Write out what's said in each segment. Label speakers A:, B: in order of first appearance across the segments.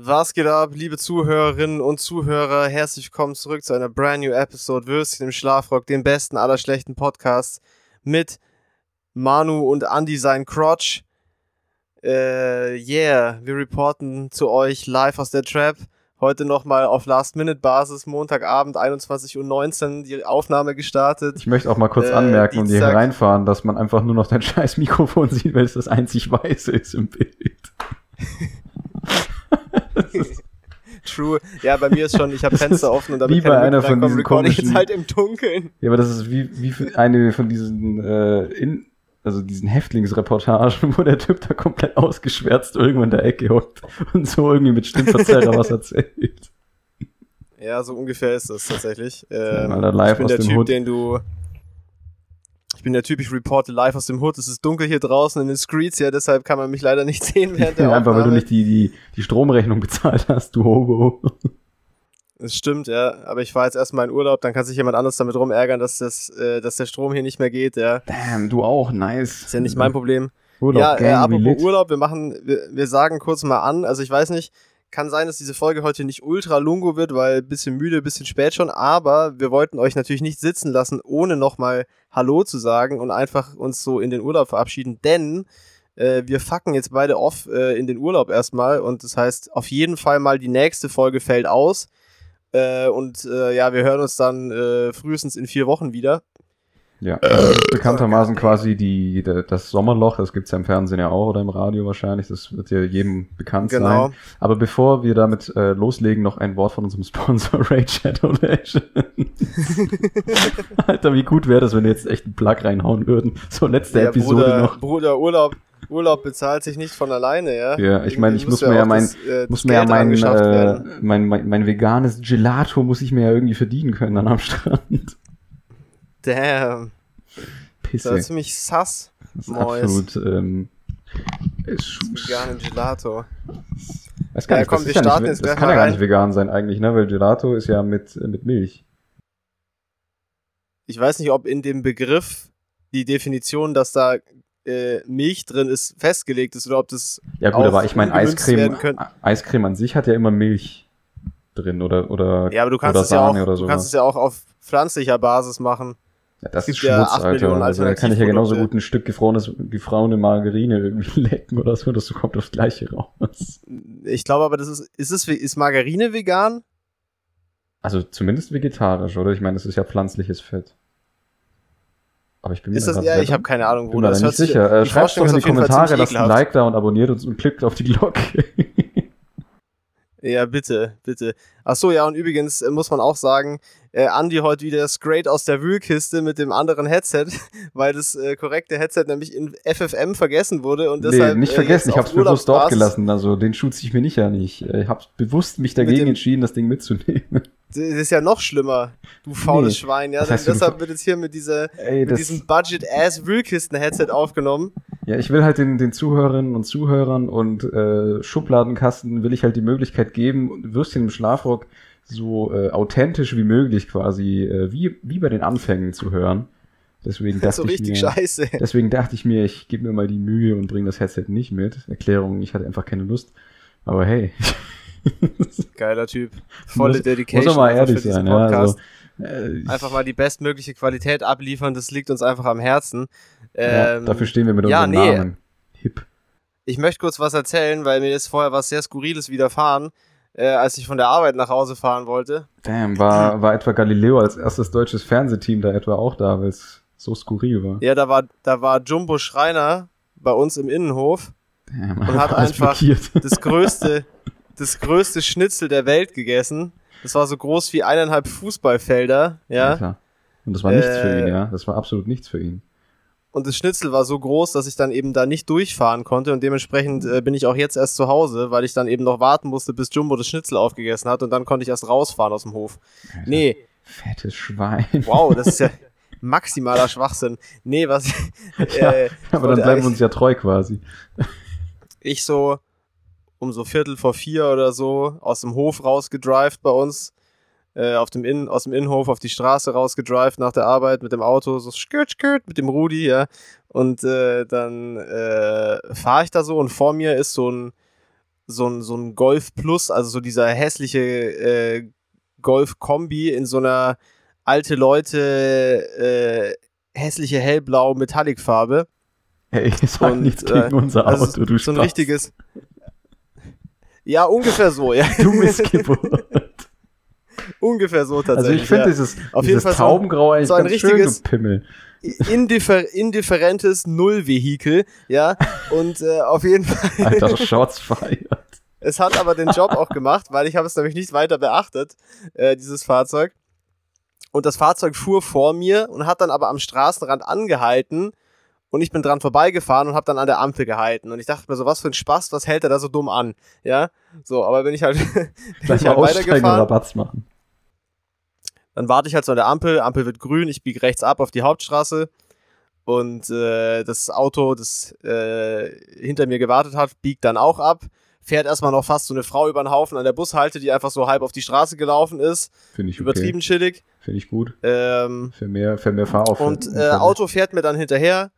A: Was geht ab, liebe Zuhörerinnen und Zuhörer? Herzlich willkommen zurück zu einer brand new Episode Würstchen im Schlafrock, dem besten aller schlechten Podcasts mit Manu und Andy sein Crotch. Äh, yeah, wir reporten zu euch live aus der Trap. Heute nochmal auf Last-Minute-Basis, Montagabend, 21.19 Uhr, die Aufnahme gestartet.
B: Ich möchte auch mal kurz
A: Äh,
B: anmerken und hier
A: Dienstag.
B: hereinfahren, dass man einfach nur noch dein scheiß Mikrofon sieht, weil es das einzig Weiße ist im Bild.
A: True. Ja, bei mir ist schon, ich habe Fenster offen und damit
B: wie bei
A: keine
B: einer von diesen
A: recorde ich jetzt
B: komischen-
A: halt im Dunkeln.
B: Ja, aber das ist wie, wie eine von diesen, äh, in, also diesen Häftlingsreportagen, wo der Typ da komplett ausgeschwärzt irgendwo in der Ecke hockt und so irgendwie mit Stimmverzerrer was erzählt.
A: Ja, so ungefähr ist das tatsächlich. Ähm,
B: Alter, live
A: ich bin
B: aus
A: der
B: dem
A: Typ,
B: Hood.
A: den du. Ich bin der Typ, ich reporte live aus dem Hood. Es ist dunkel hier draußen in den Streets, ja, deshalb kann man mich leider nicht sehen während der
B: Einfach weil du nicht die, die, die Stromrechnung bezahlt hast, du Hobo.
A: Das stimmt, ja. Aber ich fahre jetzt erstmal in Urlaub, dann kann sich jemand anderes damit rumärgern, dass, das, äh, dass der Strom hier nicht mehr geht, ja.
B: Damn, du auch, nice.
A: Ist ja nicht mein Problem.
B: Urlaub,
A: ja, äh, apropos. Urlaub, wir machen, wir, wir sagen kurz mal an, also ich weiß nicht, kann sein, dass diese Folge heute nicht ultra lungo wird, weil bisschen müde, bisschen spät schon, aber wir wollten euch natürlich nicht sitzen lassen, ohne nochmal Hallo zu sagen und einfach uns so in den Urlaub verabschieden, denn äh, wir fucken jetzt beide off äh, in den Urlaub erstmal und das heißt, auf jeden Fall mal die nächste Folge fällt aus äh, und äh, ja, wir hören uns dann äh, frühestens in vier Wochen wieder.
B: Ja, ist bekanntermaßen quasi die, das Sommerloch, das gibt's ja im Fernsehen ja auch oder im Radio wahrscheinlich, das wird ja jedem bekannt
A: Genau.
B: sein. Aber bevor wir damit äh, loslegen, noch ein Wort von unserem Sponsor Raid Shadow Legends. Alter, wie gut wäre das, wenn wir jetzt echt einen Plug reinhauen würden. So, letzte
A: Ja,
B: Episode
A: Bruder,
B: noch.
A: Bruder, Urlaub, Urlaub bezahlt sich nicht von alleine, ja.
B: Ja, ich meine, ich muss mir ja mein,
A: das, äh,
B: muss mir ja mein, äh, mein, mein, mein veganes Gelato muss ich mir ja irgendwie verdienen können dann am Strand.
A: Damn,
B: Pisse.
A: das ist ziemlich sass.
B: Das ist
A: Mois.
B: absolut, ähm, ist,
A: Veganen Gelato.
B: weiß gar
A: Ja,
B: nicht,
A: komm,
B: das, ja nicht, das kann ja gar nicht vegan sein eigentlich, ne, weil Gelato ist ja mit, äh, mit Milch.
A: Ich weiß nicht, ob in dem Begriff die Definition, dass da äh, Milch drin ist, festgelegt ist oder ob das.
B: Ja gut, aber ich meine, Eiscreme. Eiscreme an sich hat ja immer Milch drin oder, oder,
A: Ja, aber du kannst
B: oder
A: ja auch,
B: oder
A: du kannst es ja auch auf pflanzlicher Basis machen.
B: Ja, das ist
A: ja
B: Schmutz,
A: acht
B: Alter. Also, da kann ich ja genauso gut ein Stück gefrorenes, gefrorene Margarine irgendwie lecken oder so, das kommt aufs Gleiche raus.
A: Ich glaube aber, das ist, ist es, ist Margarine vegan?
B: Also zumindest vegetarisch, oder? Ich meine, das ist ja pflanzliches Fett. Aber ich bin mir
A: Ist
B: da
A: das, ja, ich habe keine Ahnung,
B: bin mir
A: Das
B: da
A: hört
B: nicht
A: sich-
B: sicher. Äh,
A: die
B: Schreibt doch in
A: ist
B: die Kommentare, lasst ein. Like da und abonniert uns und klickt auf die Glocke.
A: Ja, bitte, bitte. Ach so, ja, und übrigens äh, muss man auch sagen, äh, Andi heute wieder straight aus der Wühlkiste mit dem anderen Headset, weil das äh, korrekte Headset nämlich in FFM vergessen wurde und deshalb
B: nee, nicht
A: äh,
B: vergessen,
A: jetzt
B: ich
A: auf
B: hab's bewusst dort gelassen. Also den Schutz ziehe ich mir nicht an. Ich äh, hab's bewusst mich dagegen
A: dem-
B: entschieden, das Ding mitzunehmen.
A: Das ist ja noch schlimmer, du faules
B: Nee.
A: Schwein. Ja,
B: heißt
A: deshalb wird jetzt hier mit, dieser,
B: Ey,
A: mit diesem Budget-Ass-Wühlkisten-Headset aufgenommen.
B: ja, ich will halt den, den Zuhörerinnen und Zuhörern und äh, Schubladenkasten will ich halt die Möglichkeit geben, Würstchen im Schlafrock so äh, authentisch wie möglich quasi, äh, wie, wie bei den Anfängen zu hören. Deswegen dachte
A: so
B: ich
A: richtig
B: mir,
A: scheiße.
B: deswegen dachte ich mir, ich gebe mir mal die Mühe und bringe das Headset nicht mit. Erklärung, ich hatte einfach keine Lust. Aber hey,
A: Geiler Typ. Volle
B: muss,
A: Dedication
B: muss mal ehrlich sein. Ja, also, äh,
A: Einfach mal die bestmögliche Qualität abliefern, das liegt uns einfach am Herzen.
B: ja,
A: Ähm,
B: dafür stehen wir mit
A: ja,
B: unserem
A: nee.
B: Namen. Hip.
A: Ich möchte kurz was erzählen, weil mir ist vorher was sehr Skurriles widerfahren, äh, als ich von der Arbeit nach Hause fahren wollte.
B: Damn, war, war etwa Galileo als erstes deutsches Fernsehteam da etwa auch da, weil es so skurril war.
A: Ja, da war, da war Jumbo Schreiner bei uns im Innenhof
B: Damn,
A: Und hat einfach
B: blockiert.
A: das größte, das größte Schnitzel der Welt gegessen. Das war so groß wie eineinhalb Fußballfelder, ja.
B: klar. Und das war nichts für
A: Äh,
B: ihn, ja. Das war absolut nichts für ihn.
A: Und das Schnitzel war so groß, dass ich dann eben da nicht durchfahren konnte und dementsprechend äh, bin ich auch jetzt erst zu Hause, weil ich dann eben noch warten musste, bis Jumbo das Schnitzel aufgegessen hat und dann konnte ich erst rausfahren aus dem Hof.
B: Alter,
A: Nee,
B: Fettes Schwein.
A: wow, das ist ja maximaler Schwachsinn. Nee, was
B: Ja,
A: äh,
B: Aber dann bleiben wir uns ja treu quasi.
A: ich so um so Viertel vor vier oder so aus dem Hof rausgedrived bei uns, äh, auf dem Innen, aus dem Innenhof auf die Straße rausgedrived nach der Arbeit mit dem Auto, so skirt, skirt mit dem Rudi, ja. Und äh, dann äh, fahre ich da so und vor mir ist so ein so ein, so ein Golf Plus, also so dieser hässliche äh, Golf-Kombi in so einer alte Leute äh, hässliche hellblau Metallic-Farbe.
B: Hey, ich sag und, nichts gegen äh, unser Auto,
A: also
B: du
A: So ein richtiges. Ja, ungefähr so, ja.
B: Du Missgeburt.
A: ungefähr so tatsächlich.
B: Also ich finde
A: ja.
B: dieses, Auf dieses jeden Fall Taubengrau eigentlich
A: so ein
B: ganz
A: richtiges,
B: Pimmel.
A: Indiffer indifferentes Nullvehikel, ja, und äh, auf jeden Fall.
B: Alter, Shots feiert.
A: Es hat aber den Job auch gemacht, weil ich habe es nämlich nicht weiter beachtet, äh, dieses Fahrzeug. Und das Fahrzeug fuhr vor mir und hat dann aber am Straßenrand angehalten und ich bin dran vorbeigefahren und habe dann an der Ampel gehalten und ich dachte mir so, was für ein Spaß, was hält er da so dumm an, ja? So, aber wenn ich halt, bin
B: ich
A: halt weitergefahren,
B: Rabatz machen.
A: dann warte ich halt so an der Ampel, Ampel wird grün, ich biege rechts ab auf die Hauptstraße und äh, das Auto, das äh, hinter mir gewartet hat, biegt dann auch ab fährt erstmal noch fast so eine Frau über den Haufen an der Bushalte, die einfach so halb auf die Straße gelaufen ist.
B: Finde ich okay.
A: Übertrieben chillig.
B: Finde ich gut.
A: Ähm,
B: für mehr, für mehr Fahraufwand.
A: Und äh, Auto fährt mir dann hinterher.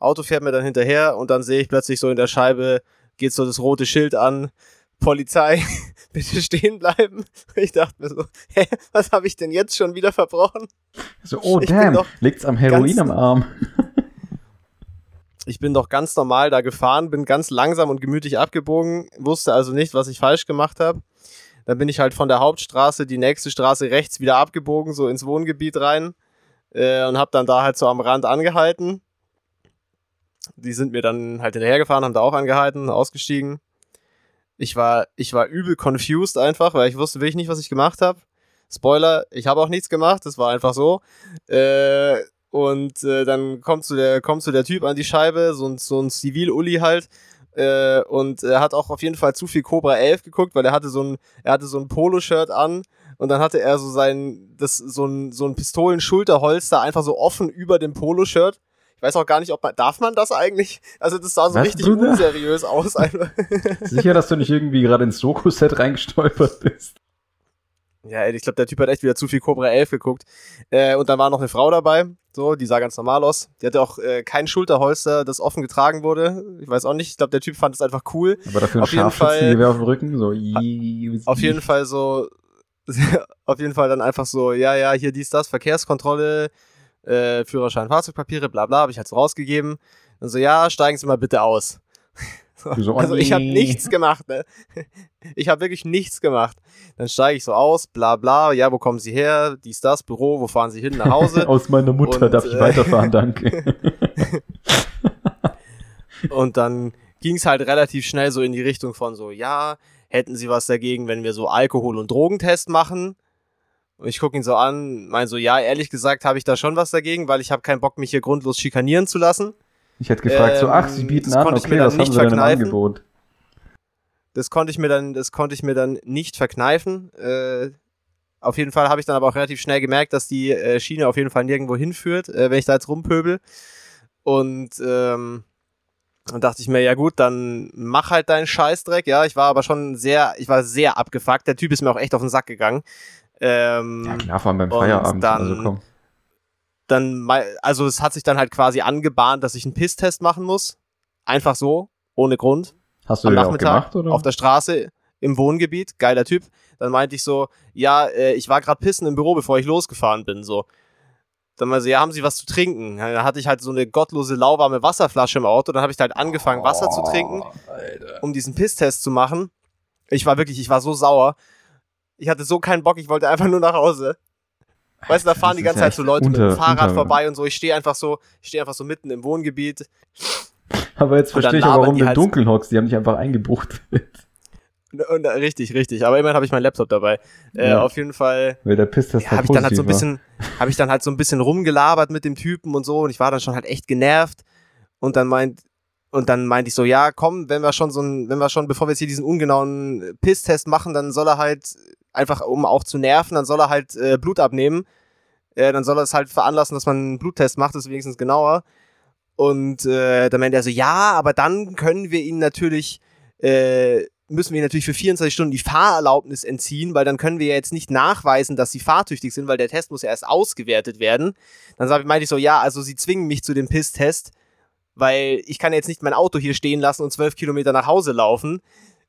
A: Auto fährt mir dann hinterher und dann sehe ich plötzlich so in der Scheibe, geht so das rote Schild an. Polizei, bitte stehen bleiben. Ich dachte mir so, hä, was habe ich denn jetzt schon wieder verbrochen?
B: So, oh ich damn, liegt's am Heroin am Arm.
A: Ich bin doch ganz normal da gefahren, bin ganz langsam und gemütlich abgebogen, wusste also nicht, was ich falsch gemacht habe. Dann bin ich halt von der Hauptstraße die nächste Straße rechts wieder abgebogen, so ins Wohngebiet rein äh, und habe dann da halt so am Rand angehalten. Die sind mir dann halt hinterhergefahren, haben da auch angehalten, ausgestiegen. Ich war, ich war übel confused einfach, weil ich wusste wirklich nicht, was ich gemacht habe. Spoiler, ich habe auch nichts gemacht, das war einfach so. Äh, und äh, dann kommt so der, kommt so der Typ an die Scheibe, so ein, so ein Zivil-Uli halt. Äh, und er hat auch auf jeden Fall zu viel Cobra 11 geguckt, weil er hatte so ein, er hatte so ein Poloshirt an und dann hatte er so sein, das, so ein, so ein Pistolenschulterholster einfach so offen über dem Poloshirt. Ich weiß auch gar nicht, ob man, darf man das eigentlich? Also das sah so
B: Was,
A: richtig
B: Bruder?
A: unseriös aus einfach.
B: Sicher, dass du nicht irgendwie gerade ins Soko-Set reingestolpert bist.
A: Ja, ey, ich glaube, der Typ hat echt wieder zu viel Cobra 11 geguckt. Äh, und dann war noch eine Frau dabei, so, die sah ganz normal aus. Die hatte auch äh, kein Schulterholster, das offen getragen wurde. Ich weiß auch nicht, ich glaube, der Typ fand es einfach cool.
B: Aber dafür
A: auf jeden Fall,
B: auf dem Rücken, so.
A: Auf jeden Fall so, auf jeden Fall dann einfach so, ja, ja, hier dies, das, Verkehrskontrolle, äh, Führerschein, Fahrzeugpapiere, bla bla, habe ich halt so rausgegeben. Dann so, ja, steigen Sie mal bitte aus.
B: So,
A: also ich habe nichts gemacht, ne? Ich habe wirklich nichts gemacht. Dann steige ich so aus, bla bla, ja, wo kommen Sie her? Dies, das, Büro, wo fahren Sie hin? Nach Hause?
B: aus meiner Mutter und, darf ich äh, weiterfahren, danke.
A: und dann ging es halt relativ schnell so in die Richtung von so, ja, hätten Sie was dagegen, wenn wir so Alkohol- und Drogentest machen? Und ich gucke ihn so an, mein so, ja, ehrlich gesagt habe ich da schon was dagegen, weil ich habe keinen Bock, mich hier grundlos schikanieren zu lassen.
B: Ich hätte gefragt, ähm, so, ach, sie ähm, bieten an, okay, was haben sie denn im Angebot?
A: Das konnte ich mir dann, das konnte ich mir dann nicht verkneifen. Äh, auf jeden Fall habe ich dann aber auch relativ schnell gemerkt, dass die äh, Schiene auf jeden Fall nirgendwo hinführt, äh, wenn ich da jetzt rumpöbel. Und ähm, dann dachte ich mir, ja gut, dann mach halt deinen Scheißdreck. Ja, ich war aber schon sehr, ich war sehr abgefuckt. Der Typ ist mir auch echt auf den Sack gegangen. Ähm,
B: ja, klar, vor allem beim Feierabend.
A: Dann,
B: also komm
A: dann, also es hat sich dann halt quasi angebahnt, dass ich einen Pisstest machen muss. Einfach so, ohne Grund.
B: Hast du
A: am
B: den
A: Nachmittag
B: auch gemacht, oder?
A: auf der Straße im Wohngebiet, geiler Typ. Dann meinte ich so, ja, äh, ich war gerade pissen im Büro, bevor ich losgefahren bin, so. Dann meinte sie, ja, haben Sie was zu trinken? Dann hatte ich halt so eine gottlose lauwarme Wasserflasche im Auto. Dann habe ich halt angefangen, Wasser
B: oh,
A: zu trinken,
B: Alter.
A: um diesen Pisstest zu machen. Ich war wirklich, ich war so sauer. Ich hatte so keinen Bock, ich wollte einfach nur nach Hause. Weißt du, da fahren die ganze Zeit so Leute unter, mit dem Fahrrad unter, vorbei und so. Ich stehe einfach so, ich stehe einfach so mitten im Wohngebiet.
B: Aber jetzt verstehe ich auch, warum du im halt Dunkeln hockst. Die haben dich einfach eingebucht.
A: Und, richtig, richtig. Aber immerhin habe ich meinen Laptop dabei. Äh, ja. Auf jeden Fall.
B: Weil der pisst das
A: ja, habe ich dann halt so ein bisschen, habe ich dann halt so ein bisschen rumgelabert mit dem Typen und so. Und ich war dann schon halt echt genervt. Und dann meint, und dann meinte ich so, ja, komm, wenn wir schon so ein, wenn wir schon, bevor wir jetzt hier diesen ungenauen Pisstest machen, dann soll er halt einfach um auch zu nerven, dann soll er halt äh, Blut abnehmen. Äh, dann soll er es halt veranlassen, dass man einen Bluttest macht, das ist wenigstens genauer. Und äh, dann meinte er so, ja, aber dann können wir ihn natürlich, äh, müssen wir ihn natürlich für 24 Stunden die Fahrerlaubnis entziehen, weil dann können wir ja jetzt nicht nachweisen, dass sie fahrtüchtig sind, weil der Test muss ja erst ausgewertet werden. Dann meinte ich so, ja, also sie zwingen mich zu dem Pisstest, weil ich kann jetzt nicht mein Auto hier stehen lassen und zwölf Kilometer nach Hause laufen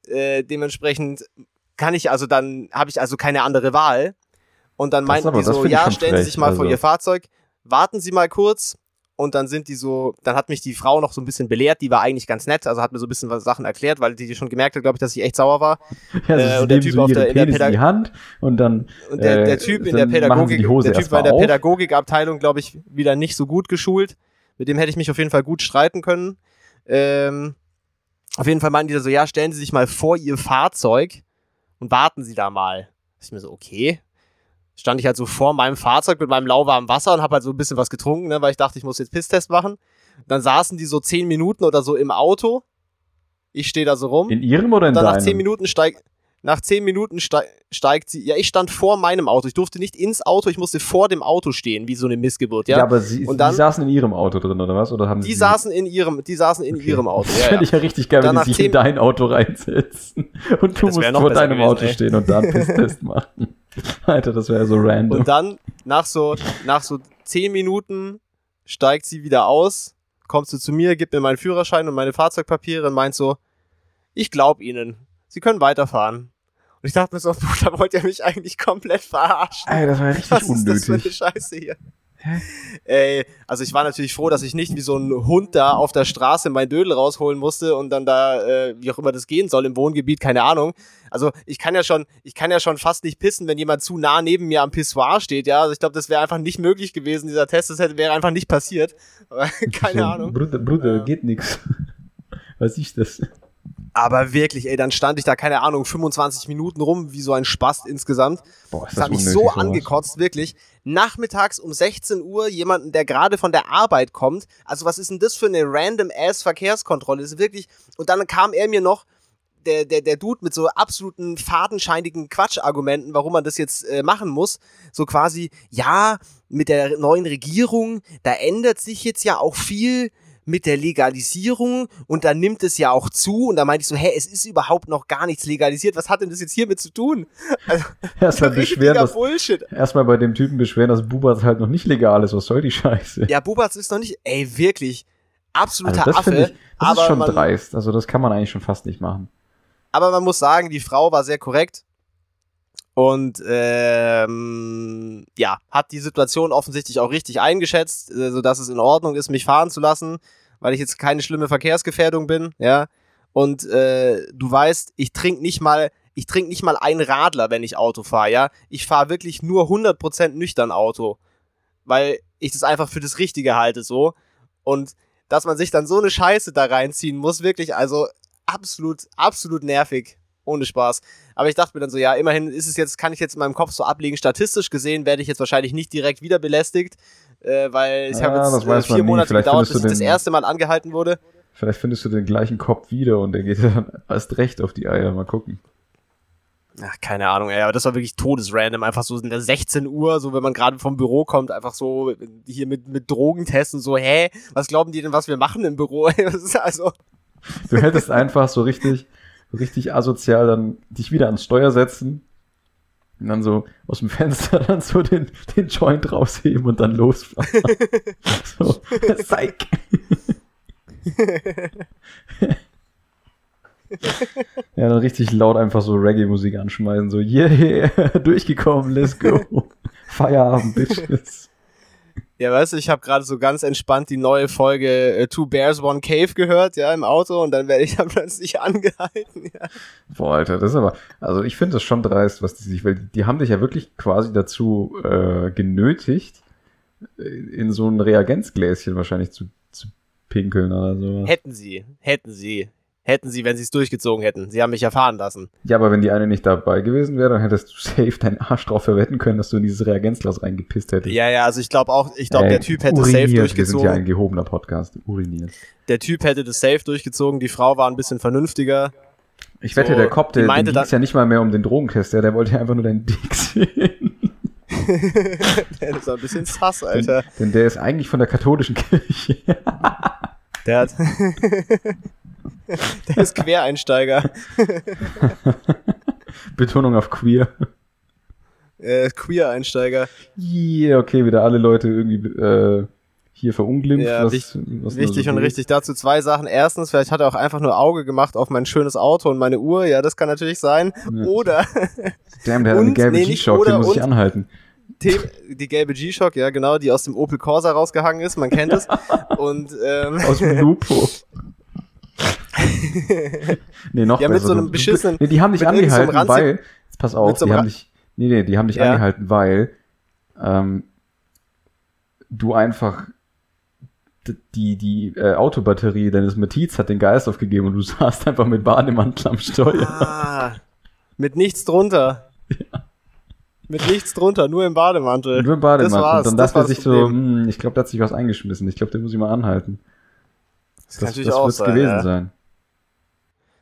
A: Äh, dementsprechend kann ich also dann, habe ich also keine andere Wahl. Und dann meinten die so, ja, stellen Sie sich mal vor
B: also.
A: Ihr Fahrzeug, warten Sie mal kurz. Und dann sind die so, dann hat mich die Frau noch so ein bisschen belehrt, die war eigentlich ganz nett, also hat mir so ein bisschen was Sachen erklärt, weil die schon gemerkt hat, glaube ich, dass ich echt sauer war.
B: Ja, also
A: Äh, und der Typ
B: so
A: auf der- in der
B: Penis in
A: Pädag-
B: die Hand und dann
A: Und der,
B: Äh,
A: der Typ in der Pädagogik, der Typ war in der. Pädagogikabteilung, glaube ich, wieder nicht so gut geschult. Mit dem hätte ich mich auf jeden Fall gut streiten können. Ähm, auf jeden Fall meinten die da so, ja, stellen Sie sich mal vor Ihr Fahrzeug und warten Sie da mal. Ich mir so, okay. Stand ich halt so vor meinem Fahrzeug mit meinem lauwarmen Wasser und habe halt so ein bisschen was getrunken, ne, weil ich dachte, ich muss jetzt Pisstest machen. Dann saßen die so zehn Minuten oder so im Auto. Ich stehe da so rum.
B: in ihrem oder in
A: Und dann nach
B: deinem?
A: zehn Minuten steigt, nach zehn Minuten steig, steigt sie. Ja, ich stand vor meinem Auto. Ich durfte nicht ins Auto, ich musste vor dem Auto stehen, wie so eine Missgeburt, ja.
B: ja, aber sie,
A: Und
B: die
A: dann-
B: saßen in ihrem Auto drin, oder was? Oder haben
A: die
B: sie
A: saßen in ihrem, die saßen in
B: Okay.
A: ihrem Auto.
B: Das
A: Ja,
B: fände
A: ja.
B: ich ja richtig geil,
A: Dann
B: wenn die sich in dein Auto reinsetzen und du musst vor deinem
A: gewesen,
B: Auto
A: ey.
B: stehen und da einen Pisstest machen. Alter, das wäre so random.
A: Und dann, nach so, nach so zehn Minuten, steigt sie wieder aus, kommt sie zu mir, gibt mir meinen Führerschein und meine Fahrzeugpapiere und meint so, ich glaube Ihnen, Sie können weiterfahren. Und ich dachte mir so, da wollt ihr mich eigentlich komplett verarschen.
B: Ey, das war richtig
A: Was ist das für eine
B: unnötig.
A: Scheiße hier? Ey, also ich war natürlich froh, dass ich nicht wie so ein Hund da auf der Straße mein Dödel rausholen musste und dann da, äh, wie auch immer das gehen soll, im Wohngebiet, keine Ahnung. Also ich kann ja schon, ich kann ja schon fast nicht pissen, wenn jemand zu nah neben mir am Pissoir steht, ja. Also ich glaube, das wäre einfach nicht möglich gewesen, dieser Test, das hätte, wäre einfach nicht passiert. Aber keine
B: so,
A: Ahnung.
B: Bruder, Bruder
A: Ja.
B: geht nix. Was ist das?
A: Aber wirklich, ey, dann stand ich da, keine Ahnung, 25 Minuten rum, wie so ein Spast insgesamt.
B: Boah, ist
A: Das hat mich so
B: sowas.
A: angekotzt, wirklich. Nachmittags um 16 Uhr jemanden, der gerade von der Arbeit kommt. Also was ist denn das für eine random ass Verkehrskontrolle? Das ist wirklich. Und dann kam er mir noch, der, der, der Dude mit so absoluten fadenscheinigen Quatschargumenten, warum man das jetzt äh, machen muss. So quasi, ja, mit der neuen Regierung, da ändert sich jetzt ja auch viel mit der Legalisierung und dann nimmt es ja auch zu und da meinte ich so, hä, es ist überhaupt noch gar nichts legalisiert, was hat denn das jetzt hiermit zu tun? Also,
B: Erstmal beschweren,
A: richtiger
B: dass,
A: Bullshit.
B: erstmal bei dem Typen beschweren, dass Bubat halt noch nicht legal ist. Was soll die Scheiße?
A: Ja, Bubatz ist noch nicht, ey, wirklich, absoluter
B: Also das
A: Affe.
B: ich, das
A: aber
B: ist schon
A: man,
B: dreist. Also das kann man eigentlich schon fast nicht machen.
A: Aber man muss sagen, die Frau war sehr korrekt. Und ähm, ja, hat die Situation offensichtlich auch richtig eingeschätzt, äh, sodass es in Ordnung ist, mich fahren zu lassen, weil ich jetzt keine schlimme Verkehrsgefährdung bin, ja. Und äh, du weißt, ich trinke nicht mal, ich trinke nicht mal einen Radler, wenn ich Auto fahre, ja. Ich fahre wirklich nur 100% nüchtern Auto, weil ich das einfach für das Richtige halte, so. Und dass man sich dann so eine Scheiße da reinziehen muss, wirklich, also absolut, absolut nervig. Ohne Spaß. Aber ich dachte mir dann so, ja, immerhin ist es jetzt, kann ich jetzt in meinem Kopf so ablegen. Statistisch gesehen werde ich jetzt wahrscheinlich nicht direkt wieder belästigt, äh, weil ich
B: Ja,
A: habe jetzt äh, vier. Monate
B: Vielleicht
A: gedauert, bis ich das erste Mal angehalten wurde.
B: Vielleicht findest du den gleichen Kopf wieder und der geht dann erst recht auf die Eier. Mal gucken.
A: Ach, keine Ahnung, ey, aber das war wirklich todesrandom. Einfach so in der 16 Uhr, so wenn man gerade vom Büro kommt, einfach so hier mit, mit Drogentesten, so, hä, was glauben die denn, was wir machen im Büro? Also,
B: Du hättest einfach so richtig, richtig asozial dann dich wieder ans Steuer setzen und dann so aus dem Fenster dann so den, den Joint rausheben und dann losfahren. so, Psych. ja, dann richtig laut einfach so Reggae-Musik anschmeißen, so, yeah, durchgekommen, let's go. Feierabend, Bitches.
A: Ja, weißt du, ich habe gerade so ganz entspannt die neue Folge äh, Two Bears, One Cave gehört, ja, im Auto und dann werde ich dann plötzlich angehalten, ja.
B: Boah, Alter, das ist aber, also ich finde das schon dreist, was die sich, weil die, haben dich ja wirklich quasi dazu äh, genötigt, äh, in so ein Reagenzgläschen wahrscheinlich zu, zu pinkeln oder so.
A: Hätten sie, hätten sie, hätten sie, wenn sie es durchgezogen hätten. Sie haben mich ja fahren lassen.
B: Ja, aber wenn die eine nicht dabei gewesen wäre, dann hättest du safe deinen Arsch drauf verwetten können, dass du in dieses Reagenzglas reingepisst hättest.
A: Ja, ja, also ich glaube auch, ich glaube, der Typ hätte
B: uriniert.
A: safe
B: Wir sind ja
A: durchgezogen.
B: ein gehobener Podcast. Uriniert.
A: Der Typ hätte das safe durchgezogen. Die Frau war ein bisschen vernünftiger.
B: Ich wette,
A: So,
B: der
A: die
B: der, ging's
A: dann-
B: ja nicht mal mehr um den Drogentest, der, der wollte ja einfach nur deinen Dick sehen.
A: der ist ein bisschen sass, Alter.
B: Denn, denn der ist eigentlich von der katholischen Kirche.
A: Der hat. der ist Quereinsteiger.
B: Betonung auf queer.
A: Äh, Queer-Einsteiger.
B: Yeah, okay, wieder alle Leute irgendwie äh, hier verunglimpft.
A: Ja,
B: was,
A: wichtig,
B: was
A: wichtig
B: so
A: und richtig. Dazu zwei Sachen. Erstens, vielleicht hat er auch einfach nur Auge gemacht auf mein schönes Auto und meine Uhr. Ja, das kann natürlich sein.
B: Ja.
A: Oder
B: Damn, der hat eine
A: und-
B: gelbe
A: nee,
B: G-Shock, den muss ich
A: und-
B: anhalten.
A: The die gelbe G-Shock, ja genau, die aus dem Opel Corsa rausgehangen ist. Man kennt es. Und ähm,
B: Aus dem Lupo. nee, noch
A: Ja, mit
B: besser.
A: so einem beschissenen-
B: Nee, die haben dich
A: mit so
B: angehalten,
A: ranzig-
B: weil. Jetzt pass auf,
A: mit so
B: die haben dich. Nee, nee, die haben dich
A: Ja.
B: angehalten, weil ähm, du einfach die, die äh, Autobatterie deines Matiz hat den Geist aufgegeben und du saßt einfach mit Bademantel am Steuer.
A: ah, mit nichts drunter. Mit nichts drunter, nur im Bademantel.
B: Nur im Bademantel.
A: Das war's,
B: und dann
A: das
B: dachte er sich so, hm, ich glaube, da hat sich was eingeschmissen. Ich glaube, den muss ich mal anhalten.
A: Das kann
B: Das,
A: natürlich
B: das
A: auch sein,
B: gewesen
A: ja.
B: sein.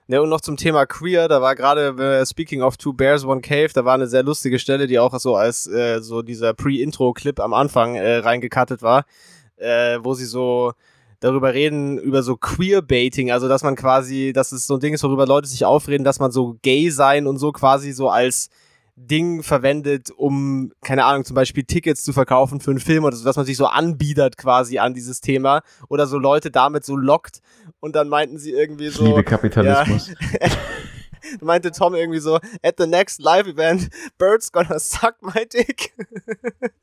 A: Ja, und noch zum Thema Queer, da war gerade, äh, speaking of Two Bears, One Cave, da war eine sehr lustige Stelle, die auch so als äh, so dieser Pre-Intro-Clip am Anfang äh, reingekattet war, äh, wo sie so darüber reden, über so Queer-Baiting, also dass man quasi, dass es so ein Ding ist, worüber Leute sich aufreden, dass man so gay sein und so quasi so als Ding verwendet, um, keine Ahnung, zum Beispiel Tickets zu verkaufen für einen Film oder so, dass man sich so anbiedert quasi an dieses Thema oder so Leute damit so lockt und dann meinten sie irgendwie
B: Ich
A: so,
B: liebe Kapitalismus.
A: meinte Tom irgendwie so, at the next live event, Bird's gonna suck my dick.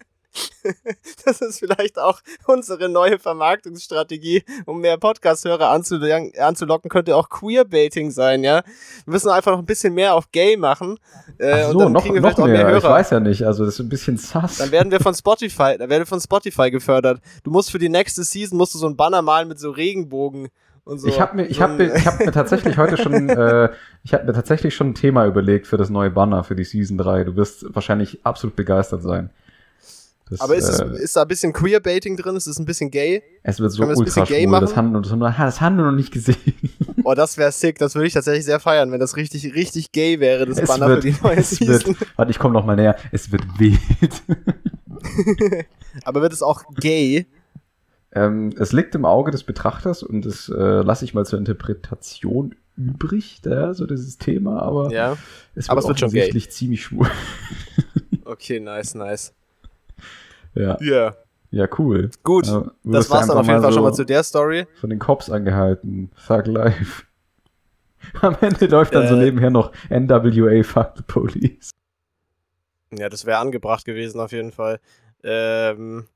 A: Das ist vielleicht auch unsere neue Vermarktungsstrategie, um mehr Podcast-Hörer anzulocken, könnte auch Queerbaiting sein, ja. Wir müssen einfach noch ein bisschen mehr auf Gay machen. Äh,
B: Ach
A: und
B: so,
A: dann
B: noch,
A: kriegen wir
B: noch mehr.
A: mehr
B: Ich
A: Hörer.
B: weiß ja nicht. Also, das ist ein bisschen sass.
A: Dann werden wir von Spotify, dann werden wir von Spotify gefördert. Du musst für die nächste Season musst du so ein Banner malen mit so Regenbogen und so.
B: Ich habe mir, ich mir, ich habe mir tatsächlich heute schon, äh, ich habe mir tatsächlich schon ein Thema überlegt für das neue Banner für die Season 3. Du wirst wahrscheinlich absolut begeistert sein. Das,
A: Aber ist, es,
B: äh,
A: ist da ein bisschen Queerbaiting drin? Ist es ein bisschen gay?
B: es wird so
A: können wir
B: ultra
A: bisschen gay
B: schwul. Das haben, wir- das, haben das haben wir noch nicht gesehen.
A: Oh, das wäre sick. Das würde ich tatsächlich sehr feiern, wenn das richtig, richtig gay wäre, das
B: Es
A: Banner
B: wird,
A: für die neue
B: es wird, warte, ich komme noch mal näher. Es wird wild.
A: Aber wird es auch gay?
B: ähm, es liegt im Auge des Betrachters und das äh, lasse ich mal zur Interpretation übrig, da, so dieses Thema, aber
A: Ja.
B: es
A: aber es wird schon gay.
B: offensichtlich ziemlich schwul.
A: Okay, nice, nice.
B: Ja.
A: Ja.
B: ja, cool.
A: Gut.
B: Ja,
A: das war's dann auf jeden Fall
B: so
A: schon mal zu der Story.
B: Von den Cops angehalten. Fuck life. Am Ende läuft dann so
A: Äh.
B: nebenher noch NWA Fuck the Police.
A: Ja, das wäre angebracht gewesen auf jeden Fall. Ähm,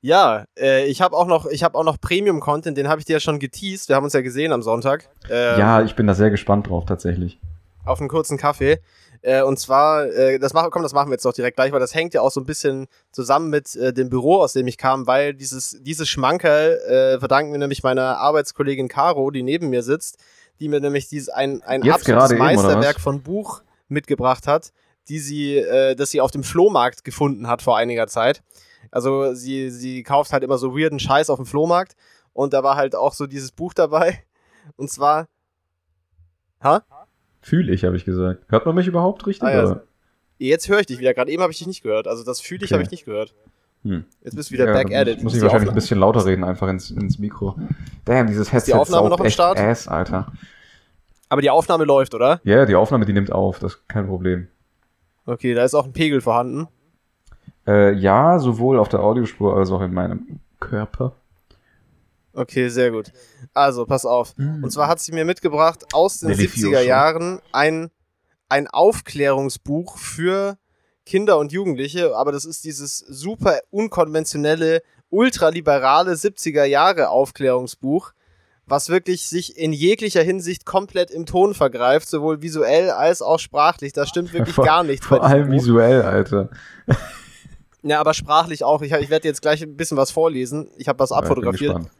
A: ja, äh, ich habe auch noch, ich habe auch noch Premium-Content, den habe ich dir ja schon geteased. Wir haben uns ja gesehen am Sonntag. Ähm,
B: ja, ich bin da sehr gespannt drauf, tatsächlich.
A: auf einen kurzen Kaffee. Äh, und zwar, äh, das machen, komm, das machen wir jetzt doch direkt gleich, weil das hängt ja auch so ein bisschen zusammen mit äh, dem Büro, aus dem ich kam, weil dieses, dieses Schmankerl äh, verdanken wir nämlich meiner Arbeitskollegin Caro, die neben mir sitzt, die mir nämlich dieses ein, ein
B: Jetzt
A: absolutes
B: eben,
A: Meisterwerk
B: was?
A: von Buch mitgebracht hat, die sie, äh, das sie auf dem Flohmarkt gefunden hat vor einiger Zeit. Also sie, sie kauft halt immer so weirden Scheiß auf dem Flohmarkt und da war halt auch so dieses Buch dabei. Und zwar. Ha?
B: Fühle ich, habe ich gesagt. Hört man mich überhaupt richtig?
A: Ah, ja. Jetzt höre ich dich wieder. Gerade eben habe ich dich nicht gehört. Also das fühle ich
B: Okay.
A: habe ich nicht gehört.
B: Hm.
A: Jetzt bist du wieder
B: Ja,
A: back at it.
B: Muss,
A: Ist
B: ich
A: die
B: wahrscheinlich ein bisschen lauter reden, einfach ins, ins Mikro. Damn, dieses Headset
A: Aufnahme
B: saugt
A: noch am Start?
B: Ass, Alter.
A: Aber die Aufnahme läuft, oder?
B: Ja, die Aufnahme, die nimmt auf, das ist kein Problem.
A: Okay, da ist auch ein Pegel vorhanden.
B: Äh, ja, sowohl auf der Audiospur als auch in meinem Körper.
A: Okay, sehr gut. Also, pass auf. Und zwar hat sie mir mitgebracht aus den
B: Delifio
A: 70er
B: schon.
A: Jahren ein, ein Aufklärungsbuch für Kinder und Jugendliche, aber das ist dieses super unkonventionelle, ultraliberale 70er Jahre Aufklärungsbuch, was wirklich sich in jeglicher Hinsicht komplett im Ton vergreift, sowohl visuell als auch sprachlich. Da stimmt wirklich
B: Vor-
A: gar nichts
B: Vor allem
A: Buch.
B: visuell, Alter.
A: Ja, aber sprachlich auch. Ich, ich werde jetzt gleich ein bisschen was vorlesen. Ich habe was
B: Ja,
A: abfotografiert.
B: gespannt.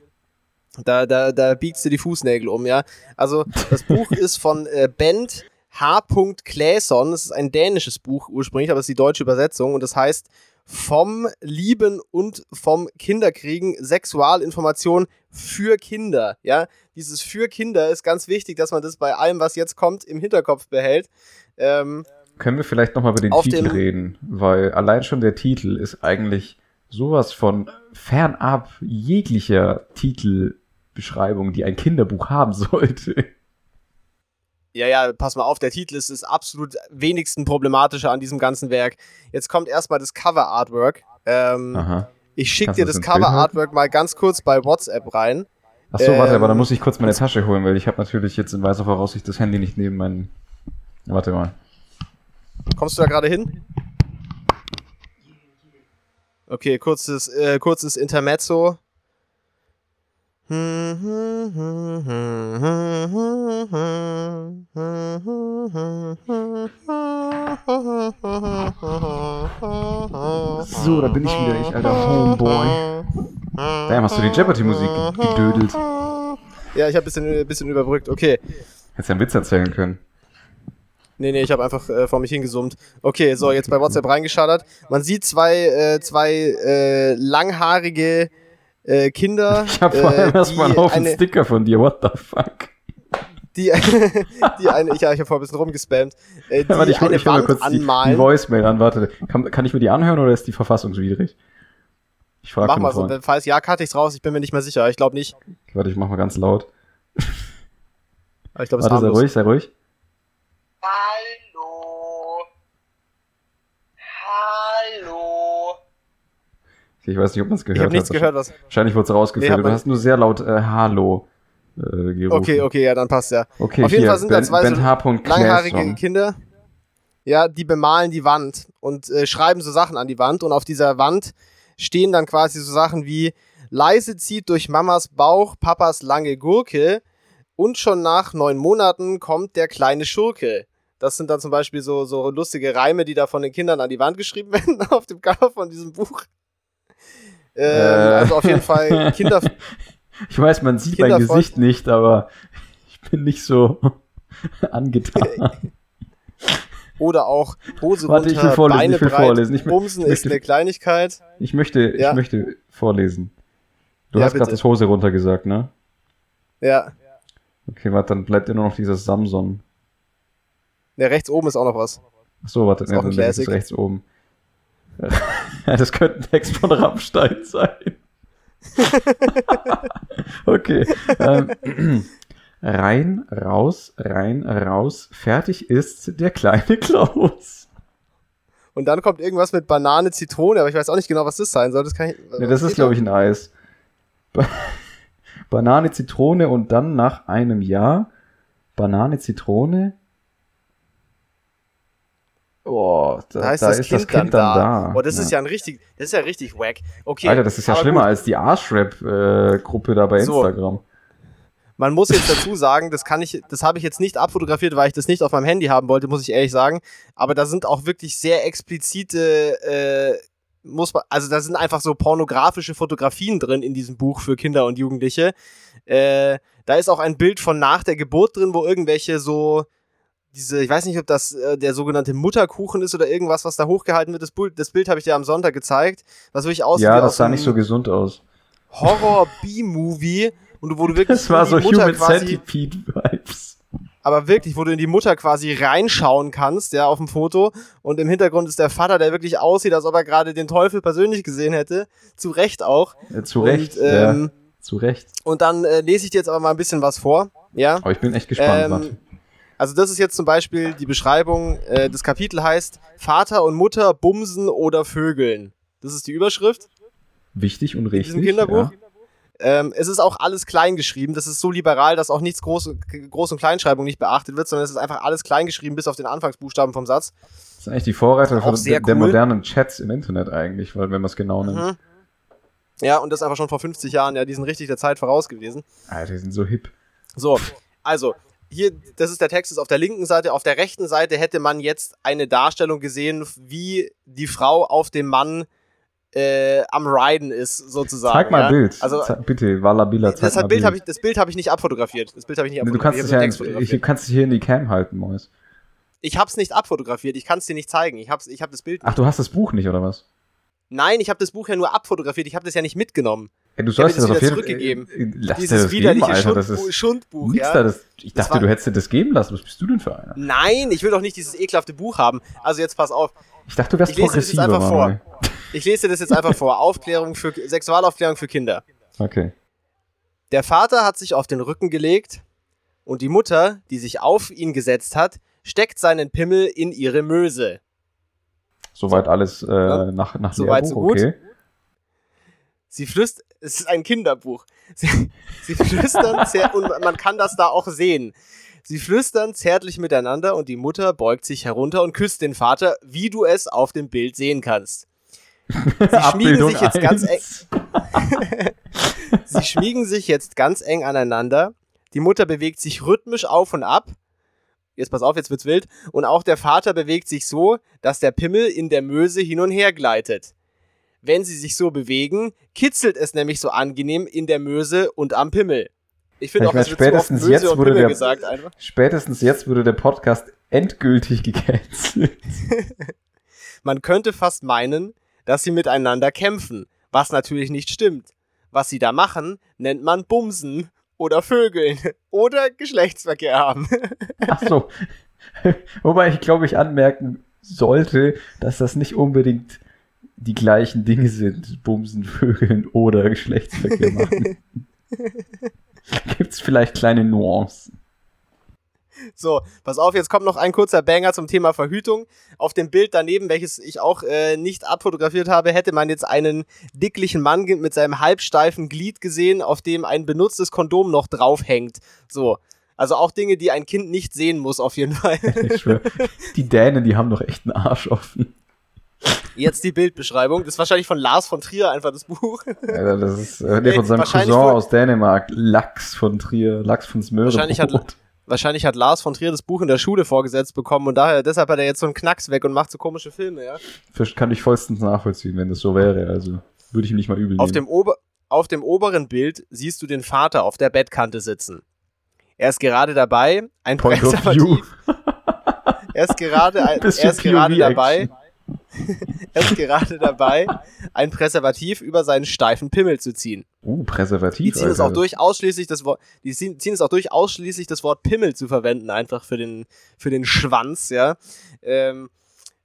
A: Da, da, da biegst du die Fußnägel um, ja. Also, das Buch ist von äh, Bent H. Claesson. Das ist ein dänisches Buch ursprünglich, aber das ist die deutsche Übersetzung. Und das heißt Vom Lieben und vom Kinderkriegen Sexualinformation für Kinder. Ja, dieses für Kinder ist ganz wichtig, dass man das bei allem, was jetzt kommt, im Hinterkopf behält. Ähm,
B: Können wir vielleicht nochmal über den Titel reden? Weil allein schon der Titel ist eigentlich sowas von fernab jeglicher Titelbeschreibung, die ein Kinderbuch haben sollte.
A: Ja, ja, pass mal auf, der Titel ist das absolut wenigsten problematische an diesem ganzen Werk. Jetzt kommt erstmal das Cover-Artwork. Ähm,
B: Aha.
A: Ich schicke dir das Cover-Artwork mal ganz kurz bei WhatsApp rein.
B: Ach so, warte,
A: Ähm,
B: aber da muss ich kurz meine Tasche holen, weil ich habe natürlich jetzt in weiser Voraussicht das Handy nicht neben meinen. Warte mal.
A: Kommst du da gerade hin? Okay, kurzes, äh, kurzes Intermezzo.
B: So, da bin ich wieder, ich alter Homeboy. Damn, hast du die Jeopardy-Musik gedödelt?
A: Ja, ich habe ein bisschen, ein bisschen überbrückt. Okay.
B: Hättest ja einen Witz erzählen können.
A: Nee, nee, ich habe einfach äh, vor mich hingesummt. Okay, so, jetzt bei WhatsApp reingeschallert. Man sieht zwei, äh, zwei äh, langhaarige äh, Kinder.
B: Ich habe vor allem
A: äh,
B: erstmal einen
A: die
B: Haufen
A: eine,
B: Sticker von dir, what the fuck?
A: die, die eine, ich, ja, ich habe vorher ein bisschen rumgespammt, äh, die
B: Warte, ich
A: eine
B: ich hol mal
A: Wand
B: kurz die, die
A: anmalen.
B: Voicemail an, warte. Kann, kann ich mir die anhören oder ist die verfassungswidrig? Ich frage
A: Mach
B: mal
A: so,
B: Freund.
A: falls ja, cutte ich's raus, ich bin mir nicht mehr sicher, ich glaube nicht.
B: Warte, ich mach mal ganz laut.
A: Aber ich glaube, es
B: Warte, sei ruhig, sei ruhig.
C: Hallo. Hallo.
B: Ich weiß nicht, ob man es
A: Ich
B: gehört
A: habe nichts
B: hat.
A: gehört, was.
B: Wahrscheinlich wurde es
A: Nee,
B: rausgefiltert.
A: hat
B: du hast nur sehr laut äh, Hallo äh, gerufen.
A: Okay, okay, ja, dann passt ja.
C: Okay,
A: Auf jeden
C: hier,
A: Fall sind da
C: Ben,
A: so
C: H.
A: Langhaarige. Kinder, ja, die bemalen die Wand und äh, schreiben so Sachen an die Wand und auf dieser Wand stehen dann quasi so Sachen wie leise zieht durch Mamas Bauch Papas lange Gurke und schon nach neun Monaten kommt der kleine Schurke. Das sind dann zum Beispiel so, so lustige Reime, die da von den Kindern an die Wand geschrieben werden auf dem Cover von diesem Buch. Ähm,
B: Äh.
A: Also auf jeden Fall Kinder,
B: Ich weiß, man sieht mein Gesicht nicht, aber ich bin nicht so angetan.
A: oder auch Hose
B: Warte,
A: runter,
B: ich will vorlesen,
A: Beine
B: ich will
A: breit,
B: vorlesen. Ich
A: Bumsen
B: ich
A: ist
B: möchte-
A: eine Kleinigkeit.
B: Ich möchte,
A: Ja.
B: ich möchte vorlesen. Du
A: Ja,
B: hast gerade das Hose runter gesagt, ne?
A: Ja,
B: Okay, warte, dann bleibt ja nur noch dieses Samson.
A: ja, rechts oben ist auch noch was.
B: Achso, warte,
A: Ist ein
B: dann ist rechts oben. Ja, das könnte ein Text von Rammstein sein. okay. Ähm, rein, raus, rein, raus. Fertig ist der kleine Klaus.
A: Und dann kommt irgendwas mit Banane, Zitrone, aber ich weiß auch nicht genau, was das sein soll. Das, ich,
B: Ne, das ist, glaube ich, ein Eis. Ba Banane, Zitrone und dann nach einem Jahr Banane, Zitrone. Oh, da,
A: Da ist,
B: da
A: das,
B: ist
A: kind
B: das Kind dann da.
A: Boah, das ist ja ein richtig, das ist ja richtig wack. Okay.
B: Alter, das ist ja schlimmer
A: gut,
B: als die Arschrap-Gruppe da bei
A: So.
B: Instagram.
A: Man muss jetzt dazu sagen, das kann ich, das habe ich jetzt nicht abfotografiert, weil ich das nicht auf meinem Handy haben wollte, muss ich ehrlich sagen. Aber da sind auch wirklich sehr explizite, äh, muss man, also da sind einfach so pornografische Fotografien drin in diesem Buch für Kinder und Jugendliche. Äh, da ist auch ein Bild von nach der Geburt drin, wo irgendwelche so diese, ich weiß nicht, ob das äh, der sogenannte Mutterkuchen ist oder irgendwas, was da hochgehalten wird. Das, Bild- das Bild habe ich dir am Sonntag gezeigt, was wirklich aussieht
B: Ja, das sah nicht so gesund aus.
A: Horror-B-Movie und wo du wirklich
B: Das war so
A: Mutter
B: Human Centipede-Vibes.
A: aber wirklich, wo du in die Mutter quasi reinschauen kannst, ja, auf dem Foto und im Hintergrund ist der Vater, der wirklich aussieht, als ob er gerade den Teufel persönlich gesehen hätte, zu Recht auch.
B: Äh, zu Recht,
A: Und, ähm,
B: ja, zu Recht.
A: und dann äh, lese ich dir jetzt aber mal ein bisschen was vor, ja.
B: Aber ich bin echt gespannt,
A: Ähm,
B: warte.
A: Also das ist jetzt zum Beispiel die Beschreibung, äh, das Kapitel heißt Vater und Mutter bumsen oder vögeln. Das ist die Überschrift.
B: Wichtig und richtig.
A: diesem Kinderbuch.
B: Ja.
A: Ähm, es ist auch alles klein geschrieben. Das ist so liberal, dass auch nichts Groß, Groß- und Kleinschreibung nicht beachtet wird, sondern es ist einfach alles klein geschrieben, bis auf den Anfangsbuchstaben vom Satz.
B: Das sind eigentlich die Vorreiter von der
A: cool.
B: modernen Chats im Internet eigentlich, weil wenn man es genau nimmt.
A: Mhm. Ja, und das einfach schon vor 50 Jahren. Ja, die sind richtig der Zeit voraus gewesen.
B: Alter, die sind so hip.
A: So, also, hier, das ist der Text, ist auf der linken Seite. Auf der rechten Seite hätte man jetzt eine Darstellung gesehen, wie die Frau auf dem Mann äh, am Riden ist, sozusagen.
B: Zeig mal
A: ja?
B: ein Bild.
A: Also,
B: Ze- bitte, Wallabilla, zeig
A: das
B: mal
A: Bild
B: Bild.
A: habe ich, das Bild habe ich nicht abfotografiert. Das Bild habe ich nicht
B: Nee, du kannst
A: abfotografiert.
B: es
A: ich hab
B: ja ich, kannst es hier in die Cam halten, Mois.
A: Ich hab's nicht abfotografiert, ich kann's dir nicht zeigen. Ich hab's, ich hab das Bild.
B: Ach, du hast das Buch nicht, oder was?
A: Nein, ich habe das Buch ja nur abfotografiert, ich habe das ja nicht mitgenommen.
B: Ey, du sollst
A: dir das
B: auf jeden
A: zurückgegeben.
B: Äh, Lass dir das geben, Alter. Das ist
A: Schundbuch, ja.
B: da. Das, ich
A: Das
B: dachte,
A: war-
B: du hättest dir das geben lassen. Was bist du denn für einer?
A: Nein, ich will doch nicht dieses ekelhafte Buch haben. Also jetzt pass auf.
B: Ich dachte, du wärst
A: Ich lese das jetzt
B: progressiver,
A: einfach vor. Ich lese dir das jetzt einfach vor. Aufklärung für Sexualaufklärung für Kinder.
B: Okay.
A: Der Vater hat sich auf den Rücken gelegt und die Mutter, die sich auf ihn gesetzt hat, steckt seinen Pimmel in ihre Möse.
B: Soweit alles äh,
A: Ja.
B: nach, nach
A: Soweit
B: Lehrbuch,
A: so gut.
B: okay.
A: Sie flüstern, es ist ein Kinderbuch. Sie, sie flüstern, und man kann das da auch sehen. Sie flüstern zärtlich miteinander und die Mutter beugt sich herunter und küsst den Vater, wie du es auf dem Bild sehen kannst. Sie schmiegen sich jetzt ganz eng. Sie schmiegen sich jetzt ganz eng aneinander. Die Mutter bewegt sich rhythmisch auf und ab. Jetzt pass auf, jetzt wird's wild. Und auch der Vater bewegt sich so, dass der Pimmel in der Möse hin und her gleitet. Wenn sie sich so bewegen, kitzelt es nämlich so angenehm in der Möse und am Pimmel.
B: Ich finde auch, meine, spätestens jetzt wurde der, gesagt, Spätestens jetzt wurde der Podcast endgültig gecancelt.
A: Man könnte fast meinen, dass sie miteinander kämpfen, was natürlich nicht stimmt. Was sie da machen, nennt man Bumsen oder Vögeln oder Geschlechtsverkehr haben.
B: Ach so. Wobei ich glaube, ich anmerken sollte, dass das nicht unbedingt die gleichen Dinge sind, Bumsen, Vögeln oder Geschlechtsverkehr machen. Gibt es vielleicht kleine Nuancen.
A: So, pass auf, jetzt kommt noch ein kurzer Banger zum Thema Verhütung. Auf dem Bild daneben, welches ich auch äh, nicht abfotografiert habe, hätte man jetzt einen dicklichen Mann mit seinem halbsteifen Glied gesehen, auf dem ein benutztes Kondom noch draufhängt. So. Also auch Dinge, die ein Kind nicht sehen muss, auf jeden Fall. ich schwör,
B: die Dänen, die haben doch echt einen Arsch offen.
A: Jetzt die Bildbeschreibung. Das ist wahrscheinlich von Lars von Trier einfach das Buch.
B: Ja, das ist äh, nee, von seinem Cousin aus Dänemark. Lachs von Trier, Lachs von Smöre.
A: Wahrscheinlich hat, wahrscheinlich hat Lars von Trier das Buch in der Schule vorgesetzt bekommen und daher, deshalb hat er jetzt so einen Knacks weg und macht so komische Filme, ja.
B: Kann ich vollstens nachvollziehen, wenn das so wäre. Also würde ich ihm nicht mal übel nehmen.
A: Auf dem, Ober auf dem oberen Bild siehst du den Vater auf der Bettkante sitzen. Er ist gerade dabei, ein Point Präservativ. er ist gerade, ein, er ist gerade dabei, er ist gerade dabei, ein Präservativ über seinen steifen Pimmel zu ziehen.
B: Uh, Präservativ.
A: Die ziehen Alter. es auch durch ausschließlich das Wort, die ziehen, ziehen es auch durch ausschließlich das Wort Pimmel zu verwenden, einfach für den, für den Schwanz, ja. Ähm,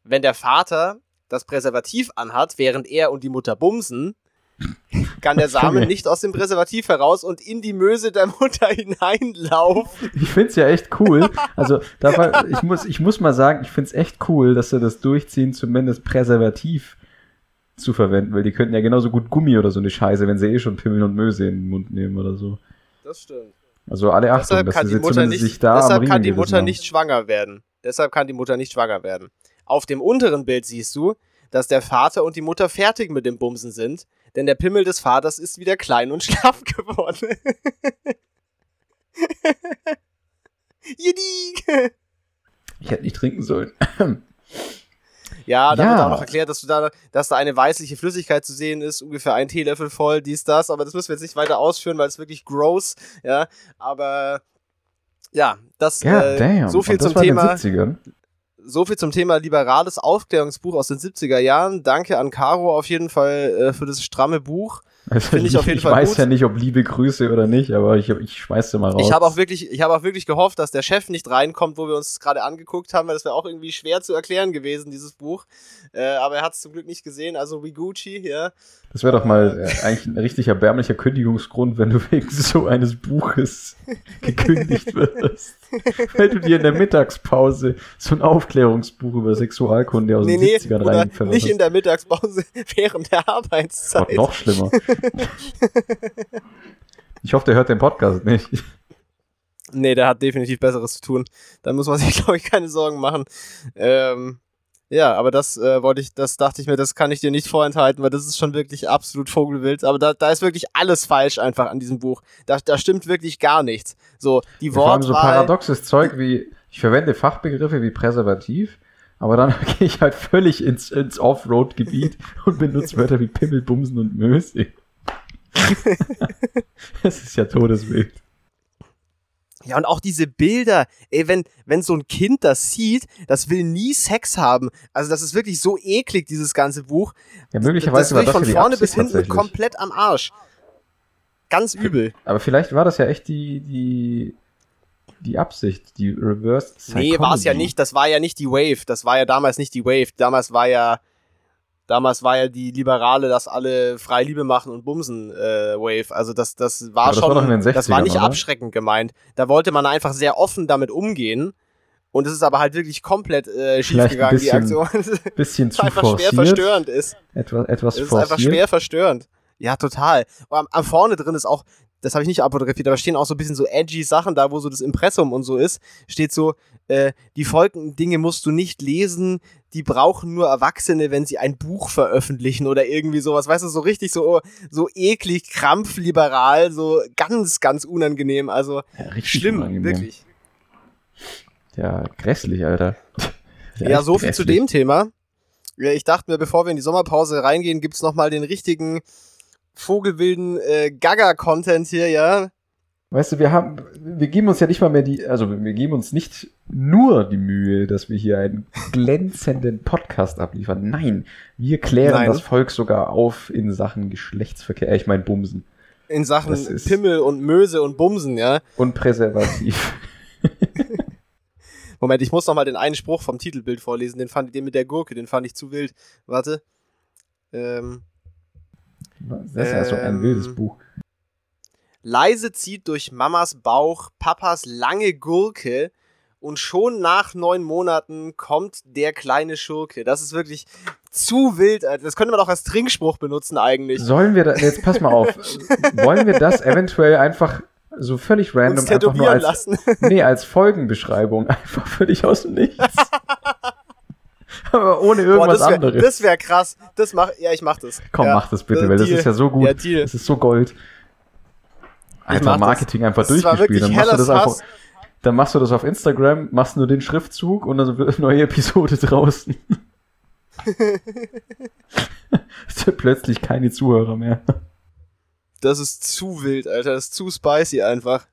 A: wenn der Vater das Präservativ anhat, während er und die Mutter bumsen, kann der Samen nicht aus dem Präservativ heraus und in die Möse der Mutter hineinlaufen.
B: Ich find's ja echt cool. Also, war, ich, muss, ich muss mal sagen, ich find's echt cool, dass sie das durchziehen, zumindest Präservativ zu verwenden, weil die könnten ja genauso gut Gummi oder so eine Scheiße, wenn sie eh schon Pimmel und Möse in den Mund nehmen oder so.
A: Das stimmt.
B: Also alle Achtung,
A: deshalb kann die Mutter nicht, sich da Deshalb kann die Mutter nicht schwanger werden. Deshalb kann die Mutter nicht schwanger werden. Auf dem unteren Bild siehst du, dass der Vater und die Mutter fertig mit dem Bumsen sind, denn der Pimmel des Vaters ist wieder klein und schlaff geworden.
B: ich hätte nicht trinken sollen.
A: Ja, da ja. wird auch noch erklärt, dass, du da, dass da eine weißliche Flüssigkeit zu sehen ist, ungefähr ein Teelöffel voll, dies, das, aber das müssen wir jetzt nicht weiter ausführen, weil es wirklich gross, ja, aber ja, das
B: ja,
A: äh, so viel zum Thema so viel zum Thema liberales Aufklärungsbuch aus den 70er Jahren. Danke an Caro auf jeden Fall äh, für das stramme Buch.
B: Also Finde ich, auf jeden ich Fall weiß gut. ja nicht, ob liebe Grüße oder nicht, aber ich, ich schmeiße mal raus.
A: Ich habe auch wirklich, ich habe auch wirklich gehofft, dass der Chef nicht reinkommt, wo wir uns gerade angeguckt haben, weil das wäre auch irgendwie schwer zu erklären gewesen, dieses Buch. Äh, aber er hat es zum Glück nicht gesehen, also wie Gucci, ja.
B: Das wäre doch mal äh, eigentlich ein richtig erbärmlicher Kündigungsgrund, wenn du wegen so eines Buches gekündigt wirst. weil du dir in der Mittagspause so ein Aufklärungsbuch über Sexualkunde aus nee, den 70ern nee,
A: Nicht in der Mittagspause, während der Arbeitszeit.
B: noch schlimmer. Ich hoffe, der hört den Podcast nicht.
A: Nee, der hat definitiv Besseres zu tun. Da muss man sich, glaube ich, keine Sorgen machen. Ähm, ja, aber das äh, wollte ich, das dachte ich mir, das kann ich dir nicht vorenthalten, weil das ist schon wirklich absolut Vogelwild. Aber da, da ist wirklich alles falsch einfach an diesem Buch. Da, da stimmt wirklich gar nichts. So, die ja, Wortwahl... Vor allem
B: so paradoxes Zeug wie, ich verwende Fachbegriffe wie Präservativ, aber dann gehe ich halt völlig ins, ins Offroad-Gebiet und benutze Wörter wie Pimmel, Bumsen und Möse. das ist ja todeswild.
A: Ja, und auch diese Bilder, ey, wenn, wenn so ein Kind das sieht, das will nie Sex haben. Also das ist wirklich so eklig, dieses ganze Buch.
B: Ja, möglicherweise
A: das war das von vorne bis hinten komplett am Arsch. Ganz übel.
B: Aber vielleicht war das ja echt die, die, die Absicht, die Reverse
A: Psychology. Nee, war es ja nicht, das war ja nicht die Wave, das war ja damals nicht die Wave. Damals war ja, Damals war ja die Liberale, dass alle frei Liebe machen und bumsen äh, Wave. Also das, das war das schon, war das war nicht oder? abschreckend gemeint. Da wollte man einfach sehr offen damit umgehen. Und es ist aber halt wirklich komplett äh, schiefgegangen, die Aktion.
B: Bisschen zu
A: einfach
B: forciert.
A: schwer verstörend ist.
B: Etwas, etwas
A: es ist einfach schwer verstörend. Ja, total. Am, am vorne drin ist auch, das habe ich nicht apografiert, aber stehen auch so ein bisschen so edgy Sachen da, wo so das Impressum und so ist. Steht so, äh, die folgenden Dinge musst du nicht lesen, die brauchen nur Erwachsene, wenn sie ein Buch veröffentlichen oder irgendwie sowas. Weißt du, so richtig so, so eklig, krampfliberal, so ganz, ganz unangenehm. Also
B: Ja,
A: schlimm,
B: unangenehm.
A: wirklich.
B: Ja, grässlich, Alter.
A: Ja,
B: echt
A: so viel zu
B: grässlich.
A: dem Thema. Ja, ich dachte mir, bevor wir in die Sommerpause reingehen, gibt's noch mal den richtigen vogelwilden äh, Gaga-Content hier, ja.
B: Weißt du, wir haben, wir geben uns ja nicht mal mehr die, also wir geben uns nicht nur die Mühe, dass wir hier einen glänzenden Podcast abliefern. Nein, wir klären
A: Nein.
B: das Volk sogar auf in Sachen Geschlechtsverkehr, ich meine Bumsen
A: In Sachen Pimmel und Möse und Bumsen, ja.
B: und Präservativ.
A: Moment, ich muss noch mal den einen Spruch vom Titelbild vorlesen. Den fand ich, den mit der Gurke, den fand ich zu wild. Warte. Ähm,
B: Das ist ja so ein
A: Ähm.
B: wildes Buch.
A: leise zieht durch Mamas Bauch Papas lange Gurke und schon nach neun Monaten kommt der kleine Schurke. Das ist wirklich zu wild. Das könnte man auch als Trinkspruch benutzen eigentlich.
B: Sollen wir da, jetzt pass mal auf, wollen wir das eventuell einfach so völlig random einfach nur als,
A: lassen.
B: nee, als Folgenbeschreibung, einfach völlig aus dem Nichts. Ohne
A: Boah,
B: irgendwas
A: das wäre
B: anderes.
A: das wär krass. Das mach, ja, ich mach das.
B: Komm,
A: ja.
B: mach das bitte,
A: äh,
B: weil das
A: Deal.
B: ist ja so gut.
A: Ja, Deal.
B: Das ist so Gold. Einfach
A: das.
B: Marketing einfach
A: Das
B: durchgespielt. Dann machst, du das einfach,
A: Hass.
B: dann machst du das auf Instagram, machst nur den Schriftzug und dann wird eine neue Episode draußen. Ja plötzlich keine Zuhörer mehr.
A: Das ist zu wild, Alter. Das ist zu spicy einfach.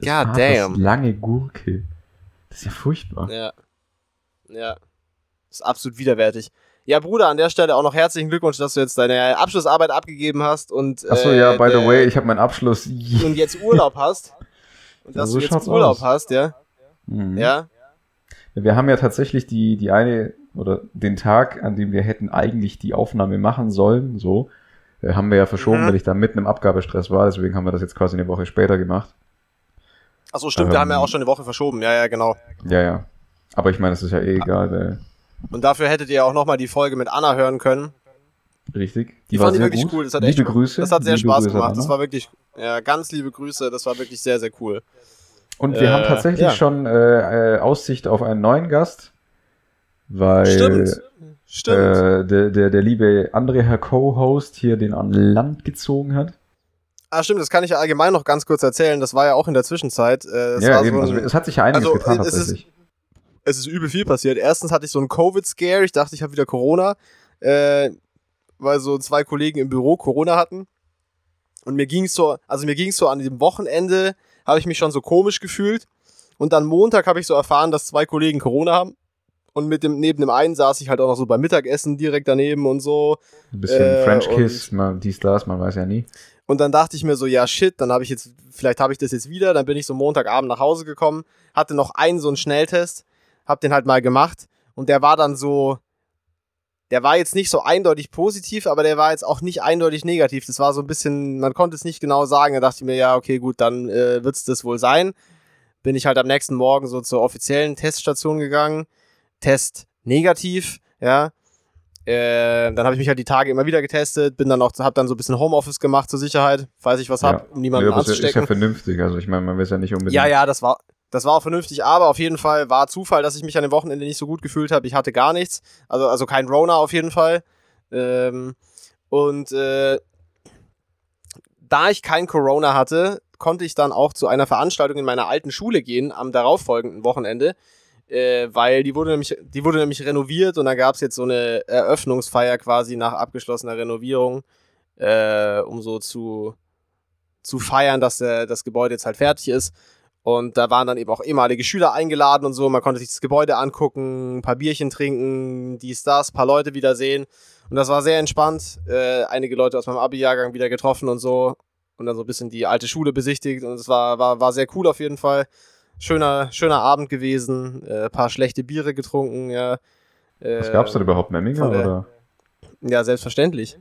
B: Das Vaters
A: damn.
B: Lange Gurke. Das ist ja furchtbar.
A: Ja. Ja. Ist absolut widerwärtig. Ja, Bruder, an der Stelle auch noch herzlichen Glückwunsch, dass du jetzt deine Abschlussarbeit abgegeben hast und
B: Achso,
A: äh,
B: ja, by the way, ich habe meinen Abschluss.
A: und jetzt Urlaub hast. Und
B: Ja,
A: dass
B: so
A: du jetzt Urlaub
B: aus.
A: hast, ja.
B: Mhm.
A: Ja.
B: Wir haben ja tatsächlich die, die eine oder den Tag, an dem wir hätten eigentlich die Aufnahme machen sollen, so, äh, haben wir ja verschoben,
A: Mhm.
B: weil ich da mitten im Abgabestress war, deswegen haben wir das jetzt quasi eine Woche später gemacht.
A: Achso, stimmt, wir
B: Ähm.
A: haben ja auch schon eine Woche verschoben. Ja, ja, genau.
B: Ja, ja. Aber ich meine, es ist ja eh egal, weil,
A: Und dafür hättet ihr auch nochmal die Folge mit Anna hören können.
B: richtig.
A: Die,
B: war
A: fand ich wirklich
B: gut.
A: cool. Das hat
B: liebe
A: echt,
B: Grüße.
A: Das hat sehr
B: liebe
A: Spaß
B: Grüße
A: gemacht. Das war wirklich, ja, ganz liebe Grüße. Das war wirklich sehr, sehr cool.
B: Und wir
A: äh,
B: haben tatsächlich
A: ja.
B: schon äh, äh, Aussicht auf einen neuen Gast, weil
A: Stimmt. Stimmt.
B: Äh, der, der, der liebe andere Herr Co-Host hier den an Land gezogen hat.
A: ah, stimmt, das kann ich ja allgemein noch ganz kurz erzählen. Das war ja auch in der Zwischenzeit. Äh, das
B: ja, eben.
A: so
B: also,
A: ein,
B: es hat sich ja einiges
A: also,
B: getan
A: es ist-
B: tatsächlich.
A: Es ist übel viel passiert. Erstens hatte ich so einen Covid-Scare. Ich dachte, ich habe wieder Corona, äh, weil so zwei Kollegen im Büro Corona hatten. Und mir ging's so, also mir ging's so an dem Wochenende, habe ich mich schon so komisch gefühlt. Und dann Montag habe ich so erfahren, dass zwei Kollegen Corona haben. Und mit dem, neben dem einen saß ich halt auch noch so beim Mittagessen direkt daneben und so.
B: Ein bisschen
A: äh,
B: French Kiss, mal dies, das, man weiß ja nie.
A: Und dann dachte ich mir so, ja shit, dann habe ich jetzt, vielleicht habe ich das jetzt wieder. Dann bin ich so Montagabend nach Hause gekommen, hatte noch einen so einen Schnelltest, hab den halt mal gemacht und der war dann so, der war jetzt nicht so eindeutig positiv, aber der war jetzt auch nicht eindeutig negativ. Das war so ein bisschen, man konnte es nicht genau sagen. Da dachte ich mir, ja okay, gut, dann äh, wird's das wohl sein. Bin ich halt am nächsten Morgen so zur offiziellen Teststation gegangen. Test negativ, ja. Äh, dann habe ich mich halt die Tage immer wieder getestet, bin dann auch, hab dann so ein bisschen Homeoffice gemacht zur Sicherheit, falls ich was
B: Ja.
A: hab, um niemanden
B: ja, es ist ja
A: anzustecken.
B: vernünftig. Also ich meine, man weiß ja nicht unbedingt.
A: Ja, ja, das war, das war auch vernünftig, aber auf jeden Fall war Zufall, dass ich mich an dem Wochenende nicht so gut gefühlt habe. Ich hatte gar nichts, also, also kein Rona auf jeden Fall. Ähm, und äh, da ich kein Corona hatte, konnte ich dann auch zu einer Veranstaltung in meiner alten Schule gehen am darauffolgenden Wochenende, äh, weil die wurde nämlich, die wurde nämlich renoviert und da gab es jetzt so eine Eröffnungsfeier quasi nach abgeschlossener Renovierung, äh, um so zu, zu feiern, dass der, das Gebäude jetzt halt fertig ist. Und da waren dann eben auch ehemalige Schüler eingeladen und so. Man konnte sich das Gebäude angucken, ein paar Bierchen trinken, dies, das, paar Leute wiedersehen. Und das war sehr entspannt. Äh, einige Leute aus meinem Abi-Jahrgang wieder getroffen und so. Und dann so ein bisschen die alte Schule besichtigt. Und es war, war, war sehr cool auf jeden Fall. Schöner, schöner Abend gewesen. Äh, paar schlechte Biere getrunken, ja. Äh,
B: Was gab's da überhaupt, Memminger? Oder?
A: Ja, selbstverständlich.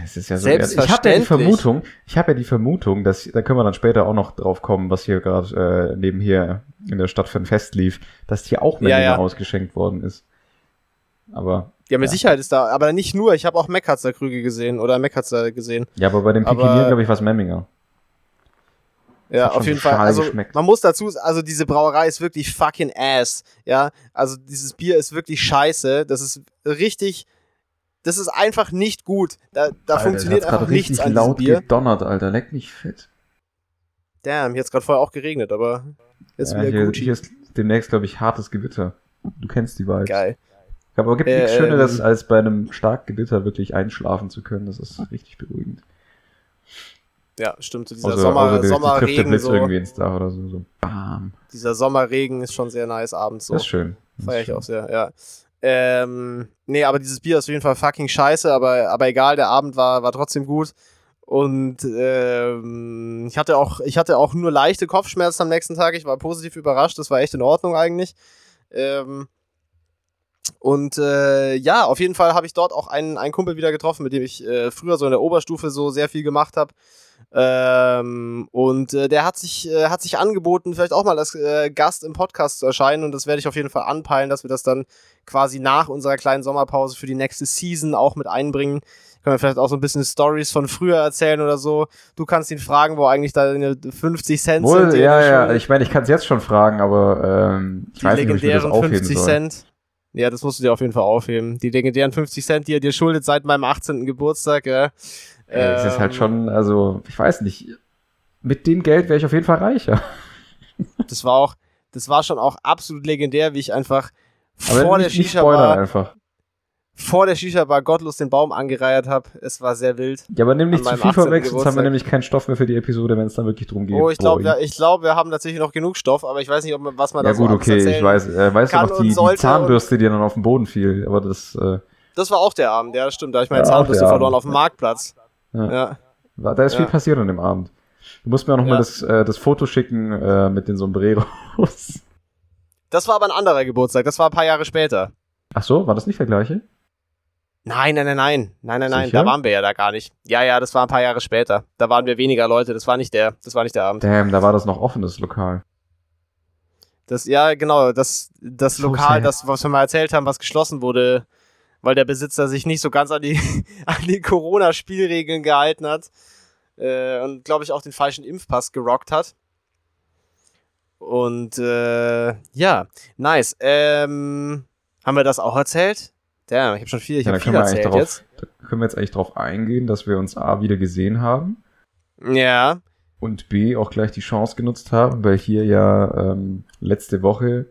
B: Das ist ja so. Ich habe ja die. Vermutung, ich habe ja die Vermutung, dass, da können wir dann später auch noch drauf kommen, was hier gerade äh, neben hier in der Stadt für ein Fest lief, dass hier auch Memminger
A: Ja, ja.
B: ausgeschenkt worden ist. Aber
A: Ja, mit
B: Ja.
A: Sicherheit ist da, aber nicht nur. Ich habe auch Meckhatzer Krüge gesehen oder Meckhatzer gesehen.
B: Ja, aber bei
A: Aber-
B: Pikinieren, glaube ich, war es Memminger.
A: Ja, auf jeden Fall. Also
B: geschmeckt.
A: man muss dazu, also diese Brauerei ist wirklich fucking ass. Ja, also dieses Bier ist wirklich scheiße. Das ist richtig, das ist einfach nicht gut. Da, da
B: Alter,
A: funktioniert einfach nichts an
B: laut
A: Bier.
B: gedonnert, Alter. Leck mich fett.
A: Damn, hier hat gerade vorher auch geregnet, aber jetzt
B: Ja,
A: wieder
B: hier,
A: Gucci.
B: hier ist demnächst, glaube ich, hartes Gewitter. Du kennst die Vibes.
A: Geil.
B: Aber es gibt
A: Äh,
B: nichts Schöneres, als bei einem starken Gewitter wirklich einschlafen zu können. Das ist richtig beruhigend.
A: Ja, stimmt. So dieser
B: Außer,
A: Sommer,
B: der, der
A: Sommerregen,
B: Blitz
A: so,
B: irgendwie ins Dach oder so. so. Bam.
A: dieser Sommerregen ist schon sehr nice abends so.
B: Das ist schön. Das ist
A: Feier ich auch sehr, ja. Ähm, nee, aber dieses Bier ist auf jeden Fall fucking scheiße, aber, aber egal, der Abend war, war trotzdem gut. Und ähm, ich hatte auch, ich hatte auch nur leichte Kopfschmerzen am nächsten Tag. Ich war positiv überrascht, das war echt in Ordnung eigentlich. Ähm, und äh, ja, auf jeden Fall habe ich dort auch einen, einen Kumpel wieder getroffen, mit dem ich äh, früher so in der Oberstufe so sehr viel gemacht habe. Ähm, und äh, der hat sich, äh, hat sich angeboten, vielleicht auch mal als äh, Gast im Podcast zu erscheinen. Und das werde ich auf jeden Fall anpeilen, dass wir das dann quasi nach unserer kleinen Sommerpause für die nächste Season auch mit einbringen. Können wir vielleicht auch so ein bisschen Stories von früher erzählen oder so. Du kannst ihn fragen, wo eigentlich deine 50 Cent
B: Wohl,
A: sind.
B: ja, ja. Ich meine, ich kann es jetzt schon fragen, aber ähm, ich
A: die
B: weiß nicht, ob ich das
A: legendären
B: aufheben
A: 50
B: soll.
A: Cent. Ja, das musst du dir auf jeden Fall aufheben. Die legendären 50 Cent, die er dir schuldet seit meinem 18. Geburtstag, ja.
B: Äh, es ist halt
A: Ähm,
B: schon, also, ich weiß nicht. Mit dem Geld wäre ich auf jeden Fall reicher.
A: Das war auch, das war schon auch absolut legendär, wie ich einfach
B: Aber
A: vor der Shisha Bar,
B: einfach.
A: vor der Shisha Bar gottlos den Baum angereiert habe. Es war sehr wild.
B: Ja, aber nimm nicht zu viel
A: 18.
B: vorweg, sonst haben wir nämlich keinen Stoff mehr für die Episode, wenn es dann wirklich drum geht.
A: Oh, ich glaube, wir, ich glaube, wir haben tatsächlich noch genug Stoff, aber ich weiß nicht, ob man, was man
B: Ja
A: da
B: gut,
A: so
B: okay, ich weiß, äh, weißt du noch die, die Zahnbürste, die dann auf den Boden fiel, aber das äh,
A: Das war auch der Abend, ja, stimmt. Da habe ich meine
B: Ja,
A: Zahnbürste verloren auf dem Marktplatz.
B: Ja.
A: Ja.
B: da ist viel
A: Ja.
B: passiert an dem Abend. Du musst mir auch noch
A: Ja.
B: das, äh, das Foto schicken äh, mit den Sombreros.
A: Das war aber ein anderer Geburtstag, das war ein paar Jahre später.
B: Ach so, war das nicht der gleiche?
A: Nein, nein, nein, nein. Nein, nein, nein. Da waren wir ja da gar nicht. Ja, ja, das war ein paar Jahre später. Da waren wir weniger Leute. Das war nicht der. Das war nicht der Abend.
B: Damn, da war das noch offen, das Lokal.
A: Das, ja, genau. Das, das
B: So
A: Lokal,
B: sad.
A: das, was wir mal erzählt haben, was geschlossen wurde, weil der Besitzer sich nicht so ganz an die, an die Corona-Spielregeln gehalten hat. Äh, und, glaube ich, auch den falschen Impfpass gerockt hat. Und, äh, ja, nice. Ähm, haben wir das auch erzählt? Damn, ich habe schon viel, ich
B: Ja,
A: habe
B: da
A: viel
B: können wir, eigentlich
A: erzählt
B: drauf,
A: jetzt.
B: da können wir jetzt eigentlich drauf eingehen, dass wir uns A wieder gesehen haben
A: Ja,
B: und B auch gleich die Chance genutzt haben, weil hier ja ähm, letzte Woche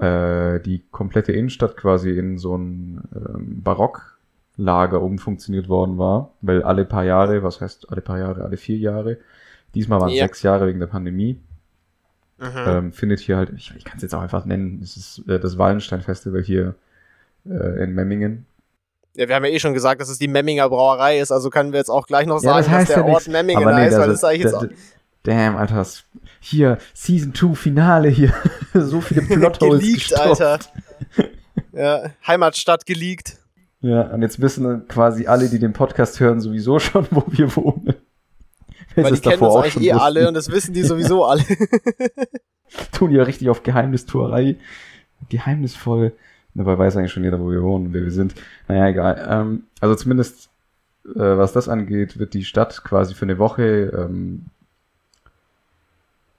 B: äh, die komplette Innenstadt quasi in so ein ähm, Barocklager umfunktioniert worden war, weil alle paar Jahre, was heißt alle paar Jahre, alle vier Jahre, diesmal waren es
A: Ja.
B: sechs Jahre wegen der Pandemie,
A: mhm.
B: ähm, findet hier halt, ich, ich kann es jetzt auch einfach nennen, es ist äh, das Wallenstein-Festival hier äh, in Memmingen.
A: Ja, wir haben ja eh schon gesagt, dass es die Memminger Brauerei ist, also können wir jetzt auch gleich noch
B: Ja,
A: sagen,
B: das heißt
A: dass der
B: ja
A: Ort
B: nix.
A: Memmingen
B: nee,
A: heißt, weil
B: das
A: das sage
B: Damn, Alter, hier, Season 2 Finale hier. so viele Plotholes
A: geleakt. Alter. Ja, Heimatstadt geleakt.
B: Ja, und jetzt wissen quasi alle, die den Podcast hören, sowieso schon, wo wir wohnen.
A: Weil
B: sie
A: die kennen uns eigentlich eh
B: wussten.
A: alle und das wissen die sowieso alle.
B: Tun ja richtig auf Geheimnistuerei. Geheimnisvoll. Dabei weiß eigentlich schon jeder, wo wir wohnen und wer wir sind. Naja, egal. Ähm, also zumindest, äh, was das angeht, wird die Stadt quasi für eine Woche, ähm,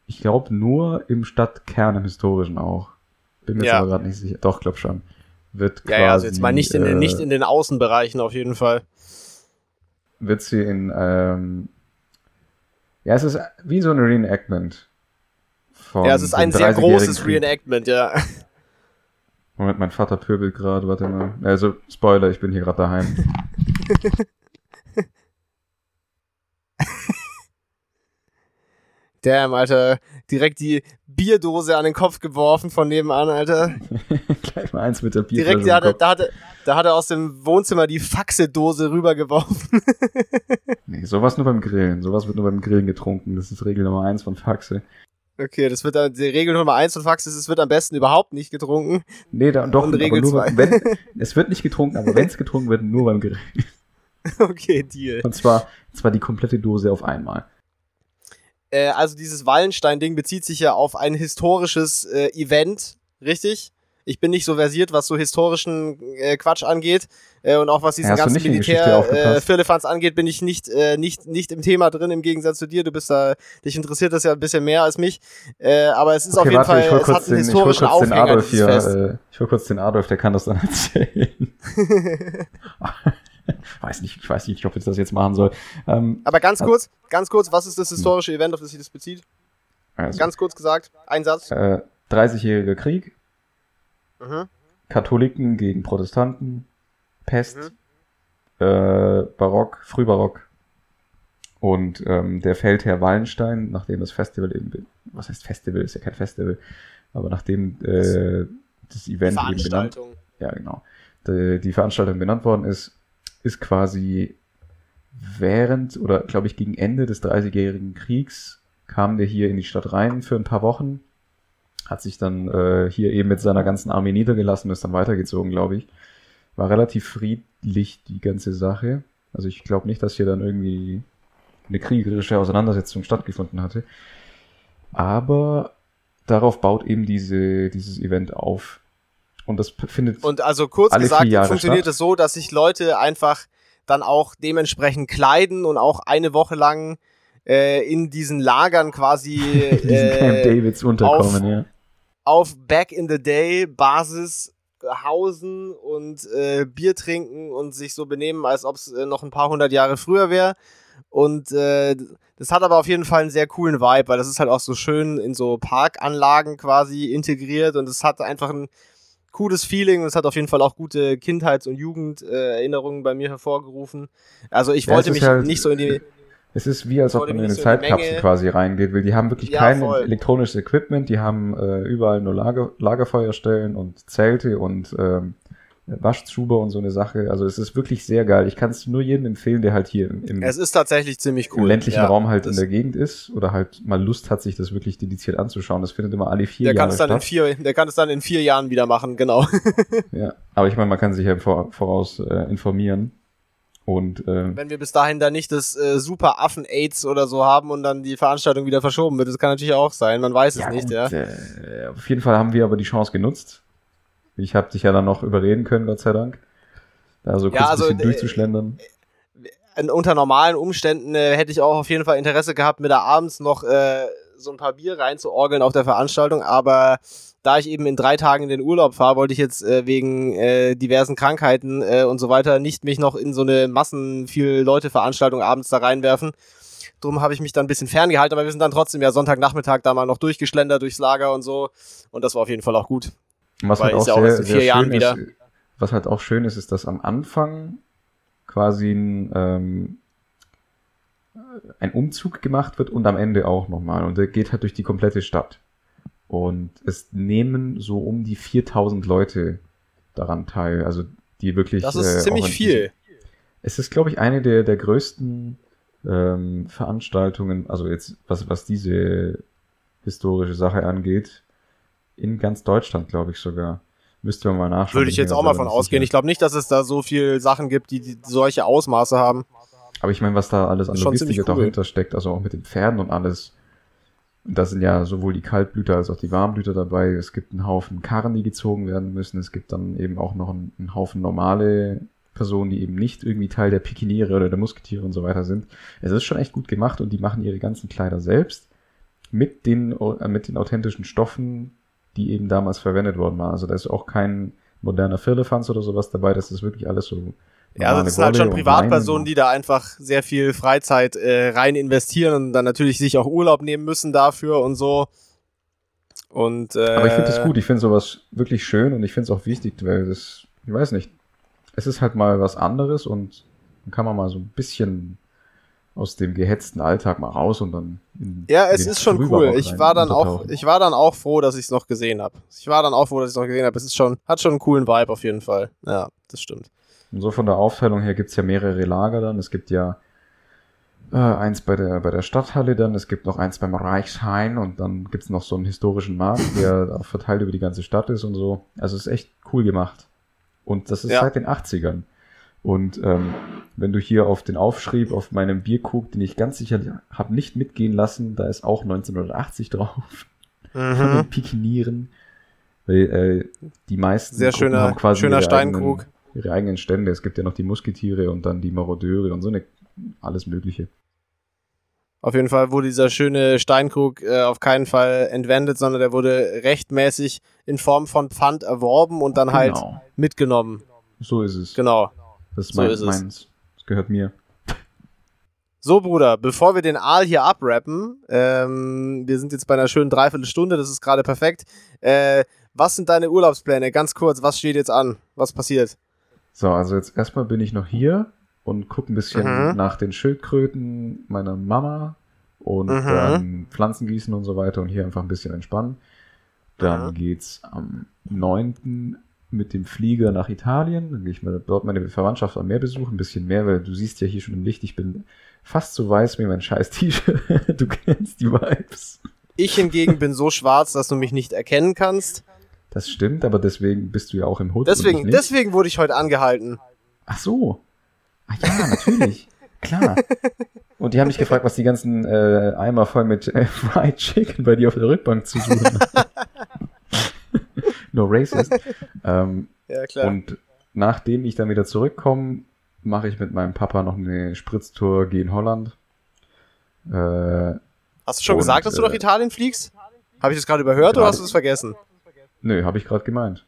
B: ich glaube, nur im Stadtkern, im historischen auch. Bin mir jetzt
A: Ja.
B: aber gerade nicht sicher. Doch, glaub schon. Wird
A: Ja, ja, also jetzt mal nicht in, den,
B: äh,
A: nicht in den Außenbereichen auf jeden Fall.
B: wird sie in, ähm, ja, es ist wie so ein Reenactment. Von
A: Ja, es ist ein sehr
B: 30-jährigen
A: großes. Reenactment, ja.
B: Moment, mein Vater pöbelt gerade, warte mal. Also, Spoiler, ich bin hier gerade daheim.
A: Damn, Alter. Direkt die Bierdose an den Kopf geworfen von nebenan, Alter.
B: Gleich mal eins mit der Bierflasche
A: Direkt, da
B: im
A: hat, er,
B: Kopf.
A: da, hat er, da hat er aus dem Wohnzimmer die Faxedose rübergeworfen.
B: Nee, sowas nur beim Grillen. Sowas wird nur beim Grillen getrunken. Das ist Regel Nummer eins von Faxe.
A: Okay, das wird dann, die Regel Nummer eins von Fax ist, es wird am besten überhaupt nicht getrunken.
B: Nee, da, doch,
A: Und Regel
B: nur,
A: zwei.
B: wenn, es wird nicht getrunken, aber wenn es getrunken wird, nur beim Grillen.
A: Okay, Deal.
B: Und zwar, zwar die komplette Dose auf einmal.
A: Äh, also dieses Wallenstein-Ding bezieht sich ja auf ein historisches äh, Event, richtig? Ich bin nicht so versiert, was so historischen äh, Quatsch angeht. Äh, und auch was diesen
B: Ja,
A: ganzen
B: nicht in die Geschichte
A: Militär
B: aufgepasst?
A: äh, angeht, bin ich nicht, äh, nicht, nicht im Thema drin, im Gegensatz zu dir. Du bist da, dich interessiert das ja ein bisschen mehr als mich. Äh, aber es ist auf jeden Fall,
B: ich hol
A: es hat einen
B: den, ich
A: historischen
B: kurz den
A: Aufhänger,
B: Adolf hier.
A: Fest.
B: Äh, ich hol kurz den Adolf, der kann das dann erzählen. weiß nicht, ich weiß nicht, ob ich das jetzt machen soll. Ähm,
A: Aber ganz kurz, ganz kurz, was ist das historische Event, auf das sich das bezieht?
B: also,
A: Ganz kurz gesagt, ein Satz.
B: äh, 30-jähriger Krieg,
A: Mhm.
B: Katholiken gegen Protestanten, Pest,
A: Mhm.
B: äh, Barock, Frühbarock und ähm, der Feldherr Wallenstein, nachdem das Festival eben, was heißt Festival, ist ja kein Festival, aber nachdem äh, das Event eben benannt, ja genau, die, die Veranstaltung benannt worden ist, ist quasi während oder glaube ich gegen Ende des Dreißigjährigen Kriegs kam der hier in die Stadt rein für ein paar Wochen, hat sich dann äh, hier eben mit seiner ganzen Armee niedergelassen, ist dann weitergezogen, glaube ich. War relativ friedlich die ganze Sache. Also ich glaube nicht, dass hier dann irgendwie eine kriegerische Auseinandersetzung stattgefunden hatte. Aber darauf baut eben diese, dieses Event auf. Und das findet
A: Und also kurz gesagt, funktioniert
B: statt.
A: es so, dass sich Leute einfach dann auch dementsprechend kleiden und auch eine Woche lang äh, in diesen Lagern quasi
B: in diesen Camp
A: äh,
B: Davids unterkommen,
A: auf-
B: ja.
A: auf Back in the Day Basis hausen und äh, Bier trinken und sich so benehmen, als ob es äh, noch ein paar hundert Jahre früher wäre. Und äh, das hat aber auf jeden Fall einen sehr coolen Vibe, weil das ist halt auch so schön in so Parkanlagen quasi integriert und es hat einfach ein cooles Feeling und es hat auf jeden Fall auch gute Kindheits- und Jugenderinnerungen bei mir hervorgerufen. Also ich
B: Ja,
A: wollte mich
B: halt-
A: nicht so in die
B: Es ist wie, als ob man in eine
A: so
B: Zeitkapsel
A: Menge-
B: quasi reingeht, weil die haben wirklich
A: Ja,
B: kein
A: voll.
B: elektronisches Equipment, die haben äh, überall nur Lager, Lagerfeuerstellen und Zelte und ähm, Waschzuber und so eine Sache. Also es ist wirklich sehr geil. Ich kann es nur jedem empfehlen, der halt hier im, im,
A: Es ist tatsächlich ziemlich cool.
B: im ländlichen
A: ja.
B: Raum halt in der Gegend ist oder halt mal Lust hat, sich das wirklich dediziert anzuschauen. Das findet immer alle vier
A: Der kann
B: Jahre
A: es dann in vier, der kann es dann in vier Jahren wieder machen, genau.
B: Ja. Aber ich meine, man kann sich ja im Vor voraus äh, informieren. Und äh,
A: Wenn wir bis dahin dann nicht das äh, super Affen-Aids oder so haben und dann die Veranstaltung wieder verschoben wird, das kann natürlich auch sein. Man weiß es nicht,
B: gut,
A: ja.
B: Äh, auf jeden Fall haben wir aber die Chance genutzt. Ich habe dich ja dann noch überreden können, Gott sei Dank. Da so kurz
A: Ja, also,
B: ein bisschen
A: äh,
B: durchzuschlendern.
A: In, unter normalen Umständen äh, hätte ich auch auf jeden Fall Interesse gehabt, mir da abends noch äh, so ein paar Bier reinzuorgeln auf der Veranstaltung, aber da ich eben in drei Tagen in den Urlaub fahre, wollte ich jetzt äh, wegen äh, diversen Krankheiten äh, und so weiter nicht mich noch in so eine Massen viel Leute Veranstaltung abends da reinwerfen. Drum habe ich mich dann ein bisschen ferngehalten, aber wir sind dann trotzdem ja Sonntagnachmittag da mal noch durchgeschlendert durchs Lager und so und das war auf jeden Fall auch gut.
B: Was
A: weil
B: halt auch
A: ja auch
B: sehr,
A: in
B: sehr schön ist, was halt auch schön ist, ist, dass am Anfang quasi ein, ähm, ein Umzug gemacht wird und am Ende auch nochmal. Und der geht halt durch die komplette Stadt. Und es nehmen so um die 4000 Leute daran teil. Also die wirklich.
A: Das ist
B: äh, auch
A: ziemlich viel.
B: Es ist, glaube ich, eine der, der größten ähm, Veranstaltungen, also jetzt, was, was diese historische Sache angeht, in ganz Deutschland, glaube ich sogar. Müsste man mal nachschauen.
A: Würde ich jetzt auch mal von ausgehen. Ich glaube nicht, dass es da so viel Sachen gibt, die, die solche Ausmaße haben.
B: Aber ich meine, was da alles an Logistik
A: cool.
B: hintersteckt, also auch mit den Pferden und alles. Da sind ja sowohl die Kaltblüter als auch die Warmblüter dabei. Es gibt einen Haufen Karren, die gezogen werden müssen. Es gibt dann eben auch noch einen, einen Haufen normale Personen, die eben nicht irgendwie Teil der Pikiniere oder der Musketiere und so weiter sind. Es ist schon echt gut gemacht und die machen ihre ganzen Kleider selbst mit den, äh, mit den authentischen Stoffen, die eben damals verwendet worden waren. Also da ist auch kein moderner Firlefanz oder sowas dabei. Das ist wirklich alles so.
A: Ja, also das sind halt schon Privatpersonen, die da einfach sehr viel Freizeit äh, rein investieren und dann natürlich sich auch Urlaub nehmen müssen dafür und so. Und äh,
B: Aber ich finde das gut, ich finde sowas wirklich schön und ich finde es auch wichtig, weil das, ich weiß nicht, es ist halt mal was anderes und dann kann man mal so ein bisschen aus dem gehetzten Alltag mal raus und dann in,
A: Ja, es ist schon cool. Ich war dann auch, ich war dann auch froh, dass ich es noch gesehen habe. Ich war dann auch froh, dass ich es noch gesehen habe. Es ist schon, hat schon einen coolen Vibe auf jeden Fall. Ja, das stimmt.
B: Und so von der Aufteilung her gibt's ja mehrere Lager dann. Es gibt ja äh, eins bei der, bei der Stadthalle dann, es gibt noch eins beim Reichshain und dann gibt's noch so einen historischen Markt, der auch verteilt über die ganze Stadt ist und so. Also es ist echt cool gemacht. Und das ist
A: Ja.
B: seit den 80ern. Und ähm, wenn du hier auf den Aufschrieb auf meinem Bierkrug, den ich ganz sicher habe nicht mitgehen lassen, da ist auch 1980 drauf von
A: Mhm.
B: den Pikinieren. Weil äh, die meisten
A: Sehr schöner,
B: haben quasi
A: schöner
B: ihre
A: Steinkrug.
B: Eigenen, ihre eigenen Stände. Es gibt ja noch die Musketiere und dann die Marodeure und so eine alles Mögliche.
A: Auf jeden Fall wurde dieser schöne Steinkrug äh, auf keinen Fall entwendet, sondern der wurde rechtmäßig in Form von Pfand erworben und dann halt
B: Genau.
A: mitgenommen.
B: So ist es.
A: Genau.
B: Das ist,
A: so
B: mein,
A: ist es.
B: meins. Das gehört mir.
A: So, Bruder, bevor wir den Aal hier abrappen, ähm, wir sind jetzt bei einer schönen Dreiviertelstunde, das ist gerade perfekt. Äh, was sind deine Urlaubspläne? Ganz kurz, was steht jetzt an? Was passiert?
B: So, also jetzt erstmal bin ich noch hier und gucke ein bisschen
A: Mhm.
B: nach den Schildkröten meiner Mama und
A: Mhm.
B: dann Pflanzen gießen und so weiter und hier einfach ein bisschen entspannen. Dann
A: Mhm.
B: geht's am 9. mit dem Flieger nach Italien. Dann gehe ich mal dort meine Verwandtschaft am Meer besuchen, ein bisschen mehr, weil du siehst ja hier schon im Licht, ich bin fast so weiß wie mein scheiß T-Shirt. Du kennst die Vibes.
A: Ich hingegen bin so schwarz, dass du mich nicht erkennen kannst.
B: Das stimmt, aber deswegen bist du ja auch im Hut.
A: Deswegen, deswegen wurde ich heute angehalten.
B: Ach so. Ah ja, natürlich. Klar. Und die haben mich gefragt, was die ganzen äh, Eimer voll mit äh, Fried Chicken bei dir auf der Rückbank zu suchen haben. no racist. Ähm,
A: Ja, klar.
B: und nachdem ich dann wieder zurückkomme, mache ich mit meinem Papa noch eine Spritztour gegen Holland. Äh,
A: hast du schon
B: und,
A: gesagt, dass du
B: äh,
A: nach Italien fliegst? Habe ich das gerade überhört oder
B: gerade-
A: hast du es vergessen?
B: nö, habe ich gerade gemeint.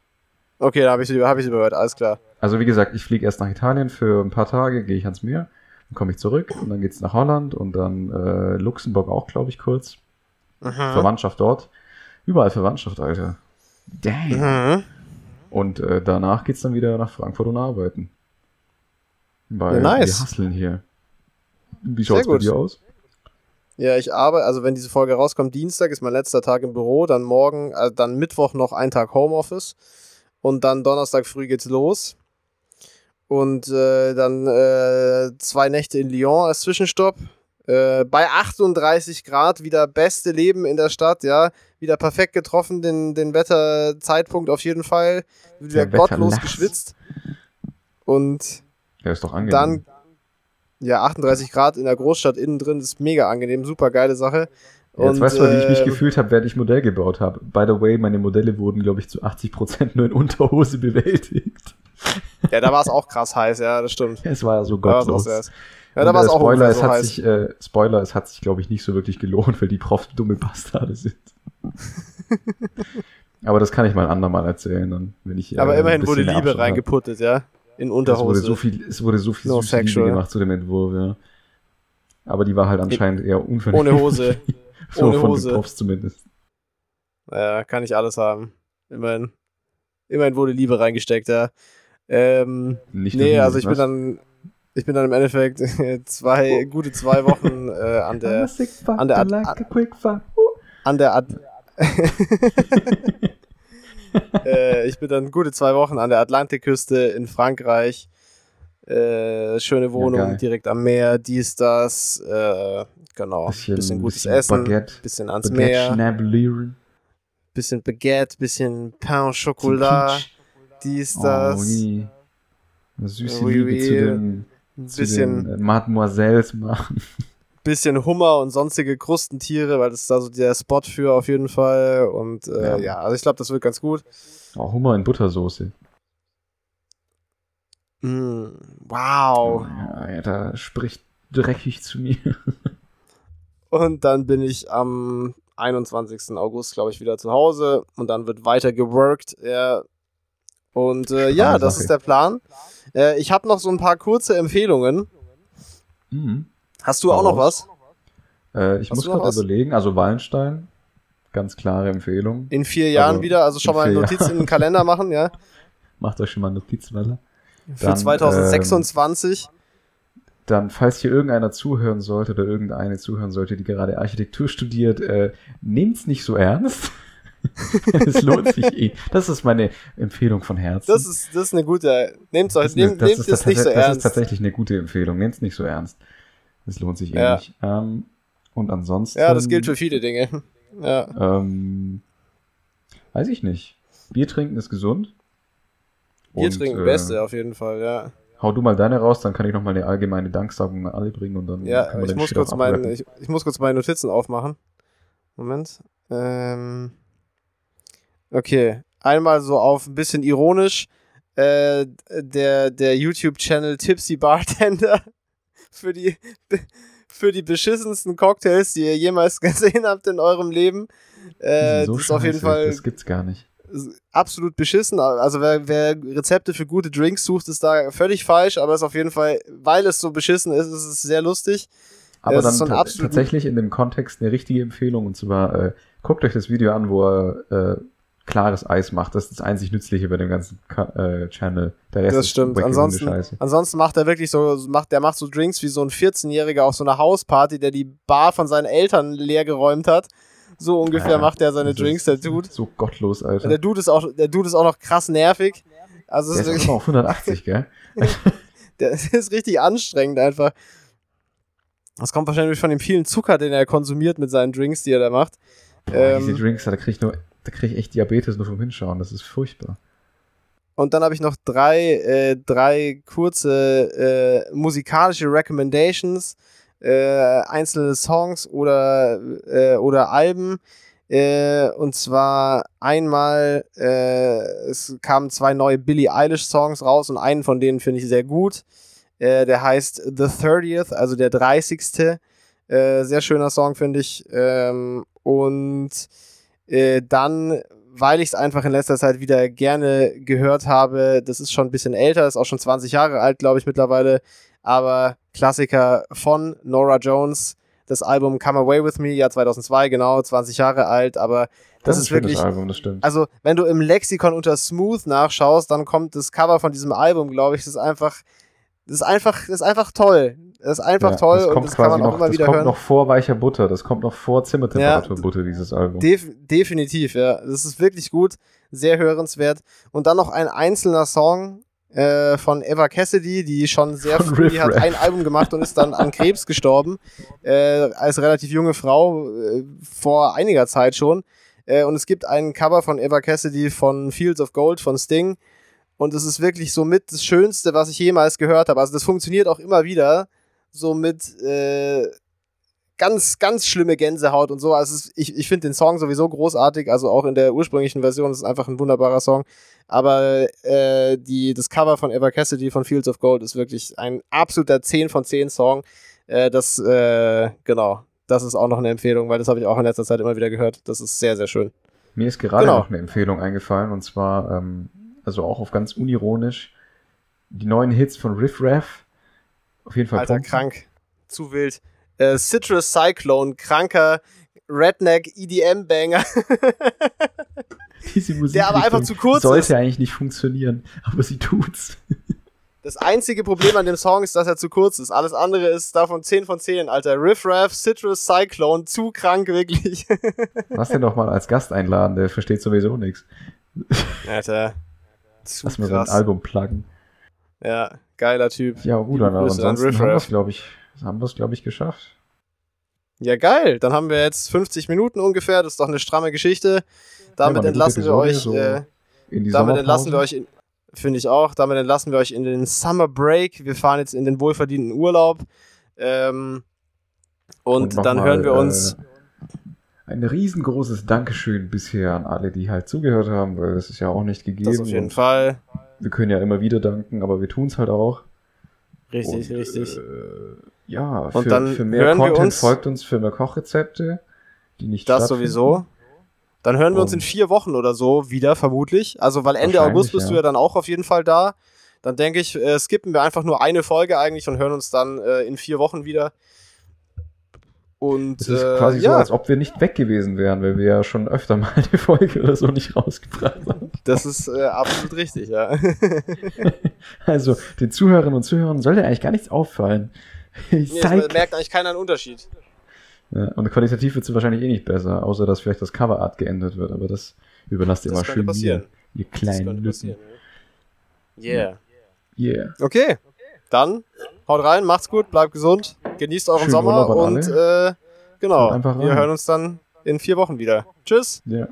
A: Okay, da habe ich es hab überhört, alles klar.
B: Also wie gesagt, ich fliege erst nach Italien für ein paar Tage, gehe ich ans Meer, dann komme ich zurück und dann geht's nach Holland und dann äh, Luxemburg auch, glaube ich, kurz.
A: Mhm.
B: Verwandtschaft dort. Überall Verwandtschaft, Alter. Damn.
A: Mhm.
B: Und äh, danach geht's dann wieder nach Frankfurt und arbeiten. Weil
A: Ja, nice.
B: wir hustlen hier. Wie
A: Sehr
B: schaut's bei dir aus?
A: Ja, ich arbeite, also wenn diese Folge rauskommt, Dienstag ist mein letzter Tag im Büro, dann morgen, äh, dann Mittwoch noch ein Tag Homeoffice und dann Donnerstag früh geht's los. Und äh, dann äh, zwei Nächte in Lyon als Zwischenstopp. Äh, bei 38 Grad wieder beste Leben in der Stadt, ja. Wieder perfekt getroffen, den, den Wetterzeitpunkt auf jeden Fall. Wieder
B: Der
A: gottlos geschwitzt. Und
B: Ja, ist doch angenehm.
A: dann, ja, 38 Grad in der Großstadt innen drin, ist mega angenehm, super geile Sache.
B: Jetzt
A: Und,
B: weißt du, wie ich mich
A: ähm,
B: gefühlt habe, während ich Modell gebaut habe. By the way, meine Modelle wurden, glaube ich, zu 80% nur in Unterhose bewältigt.
A: Ja, da war es auch krass heiß, ja, das stimmt.
B: Es war ja so gottlos.
A: Ja, da war es
B: äh,
A: auch
B: Spoiler, es
A: so
B: hat
A: heiß.
B: sich, äh, Spoiler, es hat sich, glaube ich, nicht so wirklich gelohnt, weil die Profs dumme Bastarde sind. Aber das kann ich mal ein andermal erzählen, dann, wenn ich. äh,
A: Aber
B: ein
A: immerhin wurde Liebe reingeputtet, ja. In
B: Es wurde
A: Unterhose.
B: so viel, es wurde so viel
A: No
B: süße Liebe gemacht zu dem Entwurf, ja. Aber die war halt anscheinend eher unvernünftig.
A: ohne Hose.
B: so
A: ohne
B: von
A: Hose.
B: den Profs zumindest.
A: Ja, kann ich alles haben. Immerhin. Immerhin wurde Liebe reingesteckt, ja. Ähm,
B: Nicht
A: nee,
B: Liebe,
A: also ich bin
B: was?
A: dann, ich bin dann im Endeffekt zwei, gute zwei Wochen äh, an der, an der Ad- an der Ad äh, ich bin dann gute zwei Wochen an der Atlantikküste in Frankreich. Äh, schöne Wohnung
B: geil.
A: direkt am Meer, dies, das, äh, genau. Bisschen,
B: Bisschen-
A: gutes
B: bisschen
A: Essen,
B: Baguette.
A: bisschen ans
B: Baguette
A: Meer,
B: schnabulieren.
A: bisschen Baguette, bisschen Pain au Chocolat, dies, das,
B: Oh, oui. Eine süße
A: Oui,
B: Liebe
A: oui.
B: zu den,
A: ein
B: zu
A: bisschen,
B: den äh, Mademoiselles machen.
A: bisschen Hummer und sonstige Krustentiere, weil das ist da so der Spot für auf jeden Fall. Und äh,
B: Ja.
A: ja. also ich glaube, das wird ganz gut.
B: Oh, Hummer in Buttersoße.
A: Mm, wow.
B: Ja, ja, da spricht dreckig zu mir.
A: Und dann bin ich am 21. August, glaube ich, wieder zu Hause und dann wird weiter geworkt. Ja. Und äh, ja, das ist der Plan. Äh, ich habe noch so ein paar kurze Empfehlungen.
B: Mhm.
A: Hast du auch noch was?
B: Äh, ich
A: Hast
B: muss gerade überlegen, also Wallenstein, ganz klare Empfehlung.
A: In vier Jahren
B: Also,
A: wieder, also schon mal eine
B: vier
A: Notiz
B: Jahren.
A: in den Kalender machen, ja.
B: Macht euch schon mal Notizen, Welle.
A: Für
B: Dann,
A: 2026.
B: Dann, falls hier irgendeiner zuhören sollte oder irgendeine zuhören sollte, die gerade Architektur studiert, äh, nehmt's nicht so ernst. es lohnt sich eh. Das ist meine Empfehlung von Herzen.
A: das ist, das ist eine gute. Nehmt euch,
B: eine-
A: nehmt, es nicht so
B: tats- Das ist
A: ernst.
B: tatsächlich eine gute Empfehlung. Nehmt es nicht so ernst. Das lohnt sich eh
A: Ja.
B: nicht. Ähm, und ansonsten.
A: Ja, das gilt für viele Dinge. Ja.
B: Ähm, weiß ich nicht. Bier trinken ist gesund.
A: Bier
B: Und,
A: trinken,
B: äh,
A: beste auf jeden Fall, ja.
B: Hau du mal deine raus, dann kann ich noch mal eine allgemeine Danksagung an alle bringen und dann
A: Ja, ich
B: den
A: muss, kurz mein, ich, ich muss kurz meine Notizen aufmachen. Moment. Ähm. Okay, einmal so auf ein bisschen ironisch äh, der, der YouTube-Channel Tipsy Bartender für die, für die beschissensten Cocktails, die ihr jemals gesehen habt in eurem Leben. Äh,
B: so
A: das ist auf jeden Fall
B: Das gibt's gar nicht.
A: absolut beschissen. Also wer, wer Rezepte für gute Drinks sucht, ist da völlig falsch, aber ist auf jeden Fall, weil es so beschissen ist, ist es sehr lustig.
B: Aber
A: Es
B: dann
A: ist so
B: tatsächlich in dem Kontext eine richtige Empfehlung. Und zwar, äh, guckt euch das Video an, wo er äh, klares Eis macht. Das ist das einzig Nützliche bei dem ganzen Ka äh, Channel. Der Rest
A: Das
B: ist
A: stimmt.
B: wackelig
A: Ansonsten, ansonsten macht er wirklich so, macht, der macht so Drinks wie so ein 14-Jähriger auf so einer Hausparty, der die Bar von seinen Eltern leer geräumt hat. So ungefähr
B: Ja,
A: macht er seine Drinks,
B: ist
A: der Dude.
B: So gottlos, Alter.
A: Der Dude ist auch, der Dude ist auch noch krass nervig. Also
B: Der
A: ist
B: ist auf 180, gell?
A: der ist richtig anstrengend einfach. Das kommt wahrscheinlich von dem vielen Zucker, den er konsumiert mit seinen Drinks, die er da macht.
B: Boah,
A: Ähm,
B: diese Drinks, da krieg ich nur, da krieg ich echt Diabetes nur vom Hinschauen. Das ist furchtbar.
A: Und dann habe ich noch drei, äh, drei kurze äh, musikalische Recommendations, äh, einzelne Songs oder, äh, oder Alben. Äh, und zwar einmal, äh, es kamen zwei neue Billie Eilish Songs raus und einen von denen finde ich sehr gut. Äh, der heißt The 30th, also der 30. Äh, sehr schöner Song, finde ich. Ähm, und äh, dann, weil ich es einfach in letzter Zeit wieder gerne gehört habe, das ist schon ein bisschen älter, ist auch schon 20 Jahre alt, glaube ich, mittlerweile, aber Klassiker von Nora Jones, das Album Come Away With Me, Jahr 2002, genau, 20 Jahre alt, aber das,
B: ein
A: ist wirklich,
B: Album, das stimmt.
A: also wenn du im Lexikon unter Smooth nachschaust, dann kommt das Cover von diesem Album, glaube ich, das ist einfach, das ist einfach, das ist einfach toll. Das ist einfach
B: Ja,
A: toll
B: das
A: und
B: kommt
A: das kann man auch
B: noch,
A: immer
B: das
A: wieder
B: kommt
A: hören.
B: noch vor weicher Butter, das kommt noch vor Zimmertemperatur Butter, dieses Album.
A: Def definitiv, ja. Das ist wirklich gut, sehr hörenswert. Und dann noch ein einzelner Song äh, von Eva Cassidy, die schon sehr
B: Von
A: früh, die hat ein Album gemacht und ist dann an Krebs gestorben, äh, als relativ junge Frau, äh, vor einiger Zeit schon. Äh, und es gibt ein Cover von Eva Cassidy von Fields of Gold von Sting. Und es ist wirklich so mit das Schönste, was ich jemals gehört habe. Also das funktioniert auch immer wieder. So mit äh, ganz, ganz schlimme Gänsehaut und so. Also ist, ich, ich finde den Song sowieso großartig. Also auch in der ursprünglichen Version ist es einfach ein wunderbarer Song. Aber äh, die, das Cover von Eva Cassidy von Fields of Gold ist wirklich ein absoluter 10 von 10 Song. Äh, das, äh, genau, das ist auch noch eine Empfehlung, weil das habe ich auch in letzter Zeit immer wieder gehört. Das ist sehr, sehr schön.
B: Mir ist gerade
A: Genau.
B: noch eine Empfehlung eingefallen und zwar, ähm, also auch auf ganz unironisch, die neuen Hits von Riff Raff. Auf jeden Fall
A: Alter,
B: pumpen.
A: krank. Zu wild. Äh, Citrus Cyclone, kranker Redneck EDM-Banger.
B: Diese Musik
A: Der aber einfach zu kurz
B: sollte
A: ist.
B: eigentlich nicht funktionieren, aber sie tut's.
A: Das einzige Problem an dem Song ist, dass er zu kurz ist. Alles andere ist davon 10 von 10, Alter. Riff Raff, Citrus Cyclone, zu krank, wirklich.
B: Lass den doch mal als Gast einladen, der versteht sowieso nichts.
A: Alter. Zu
B: Lass mir sein
A: krass.
B: Album pluggen.
A: Ja, geiler Typ.
B: Ja, gut, aber ansonsten haben wir es, glaube ich, haben glaube ich, geschafft.
A: Ja, geil. Dann haben wir jetzt 50 Minuten ungefähr. Das ist doch eine stramme Geschichte. Damit
B: Ja,
A: entlassen wir euch. Äh,
B: so die
A: Damit entlassen wir euch in, finde ich auch, damit entlassen wir euch in den Summer Break. Wir fahren jetzt in den wohlverdienten Urlaub. Ähm, und,
B: noch
A: dann
B: mal,
A: hören wir uns.
B: Äh, ein riesengroßes Dankeschön bisher an alle, die halt zugehört haben, weil das ist ja auch nicht gegeben.
A: das auf jeden Fall.
B: Wir können ja immer wieder danken, aber wir tun's halt auch.
A: Richtig,
B: Und,
A: richtig.
B: Äh, ja,
A: Und
B: für,
A: dann
B: für mehr Content
A: uns-
B: folgt uns für mehr Kochrezepte, die nicht
A: das sowieso. Dann hören wir uns in vier Wochen oder so wieder, vermutlich. Also, weil Ende August bist
B: ja.
A: du ja dann auch auf jeden Fall da. Dann denke ich, äh, skippen wir einfach nur eine Folge eigentlich und hören uns dann äh, in vier Wochen wieder. Und
B: Es ist
A: äh,
B: quasi so,
A: ja,
B: als ob wir nicht weg gewesen wären, weil wir ja schon öfter mal eine Folge oder so nicht rausgebracht haben.
A: das ist äh, absolut richtig, ja.
B: Also, den Zuhörerinnen und Zuhörern sollte eigentlich gar nichts auffallen.
A: Nee, es
B: Zeig-
A: merkt eigentlich keiner einen Unterschied.
B: Ja, und qualitativ wird es wahrscheinlich eh nicht besser, außer dass vielleicht das Coverart geändert wird, aber das überlasst ihr
A: Das
B: mal schön
A: passieren.
B: ihr
A: Das
B: kleinen Nüssen.
A: passieren. Yeah.
B: Yeah.
A: Okay, dann haut rein, macht's gut, bleibt gesund, genießt euren
B: Schönen
A: Sommer
B: Urlaub
A: und äh, genau, wir hören uns dann in vier Wochen wieder. Tschüss.
B: Ja.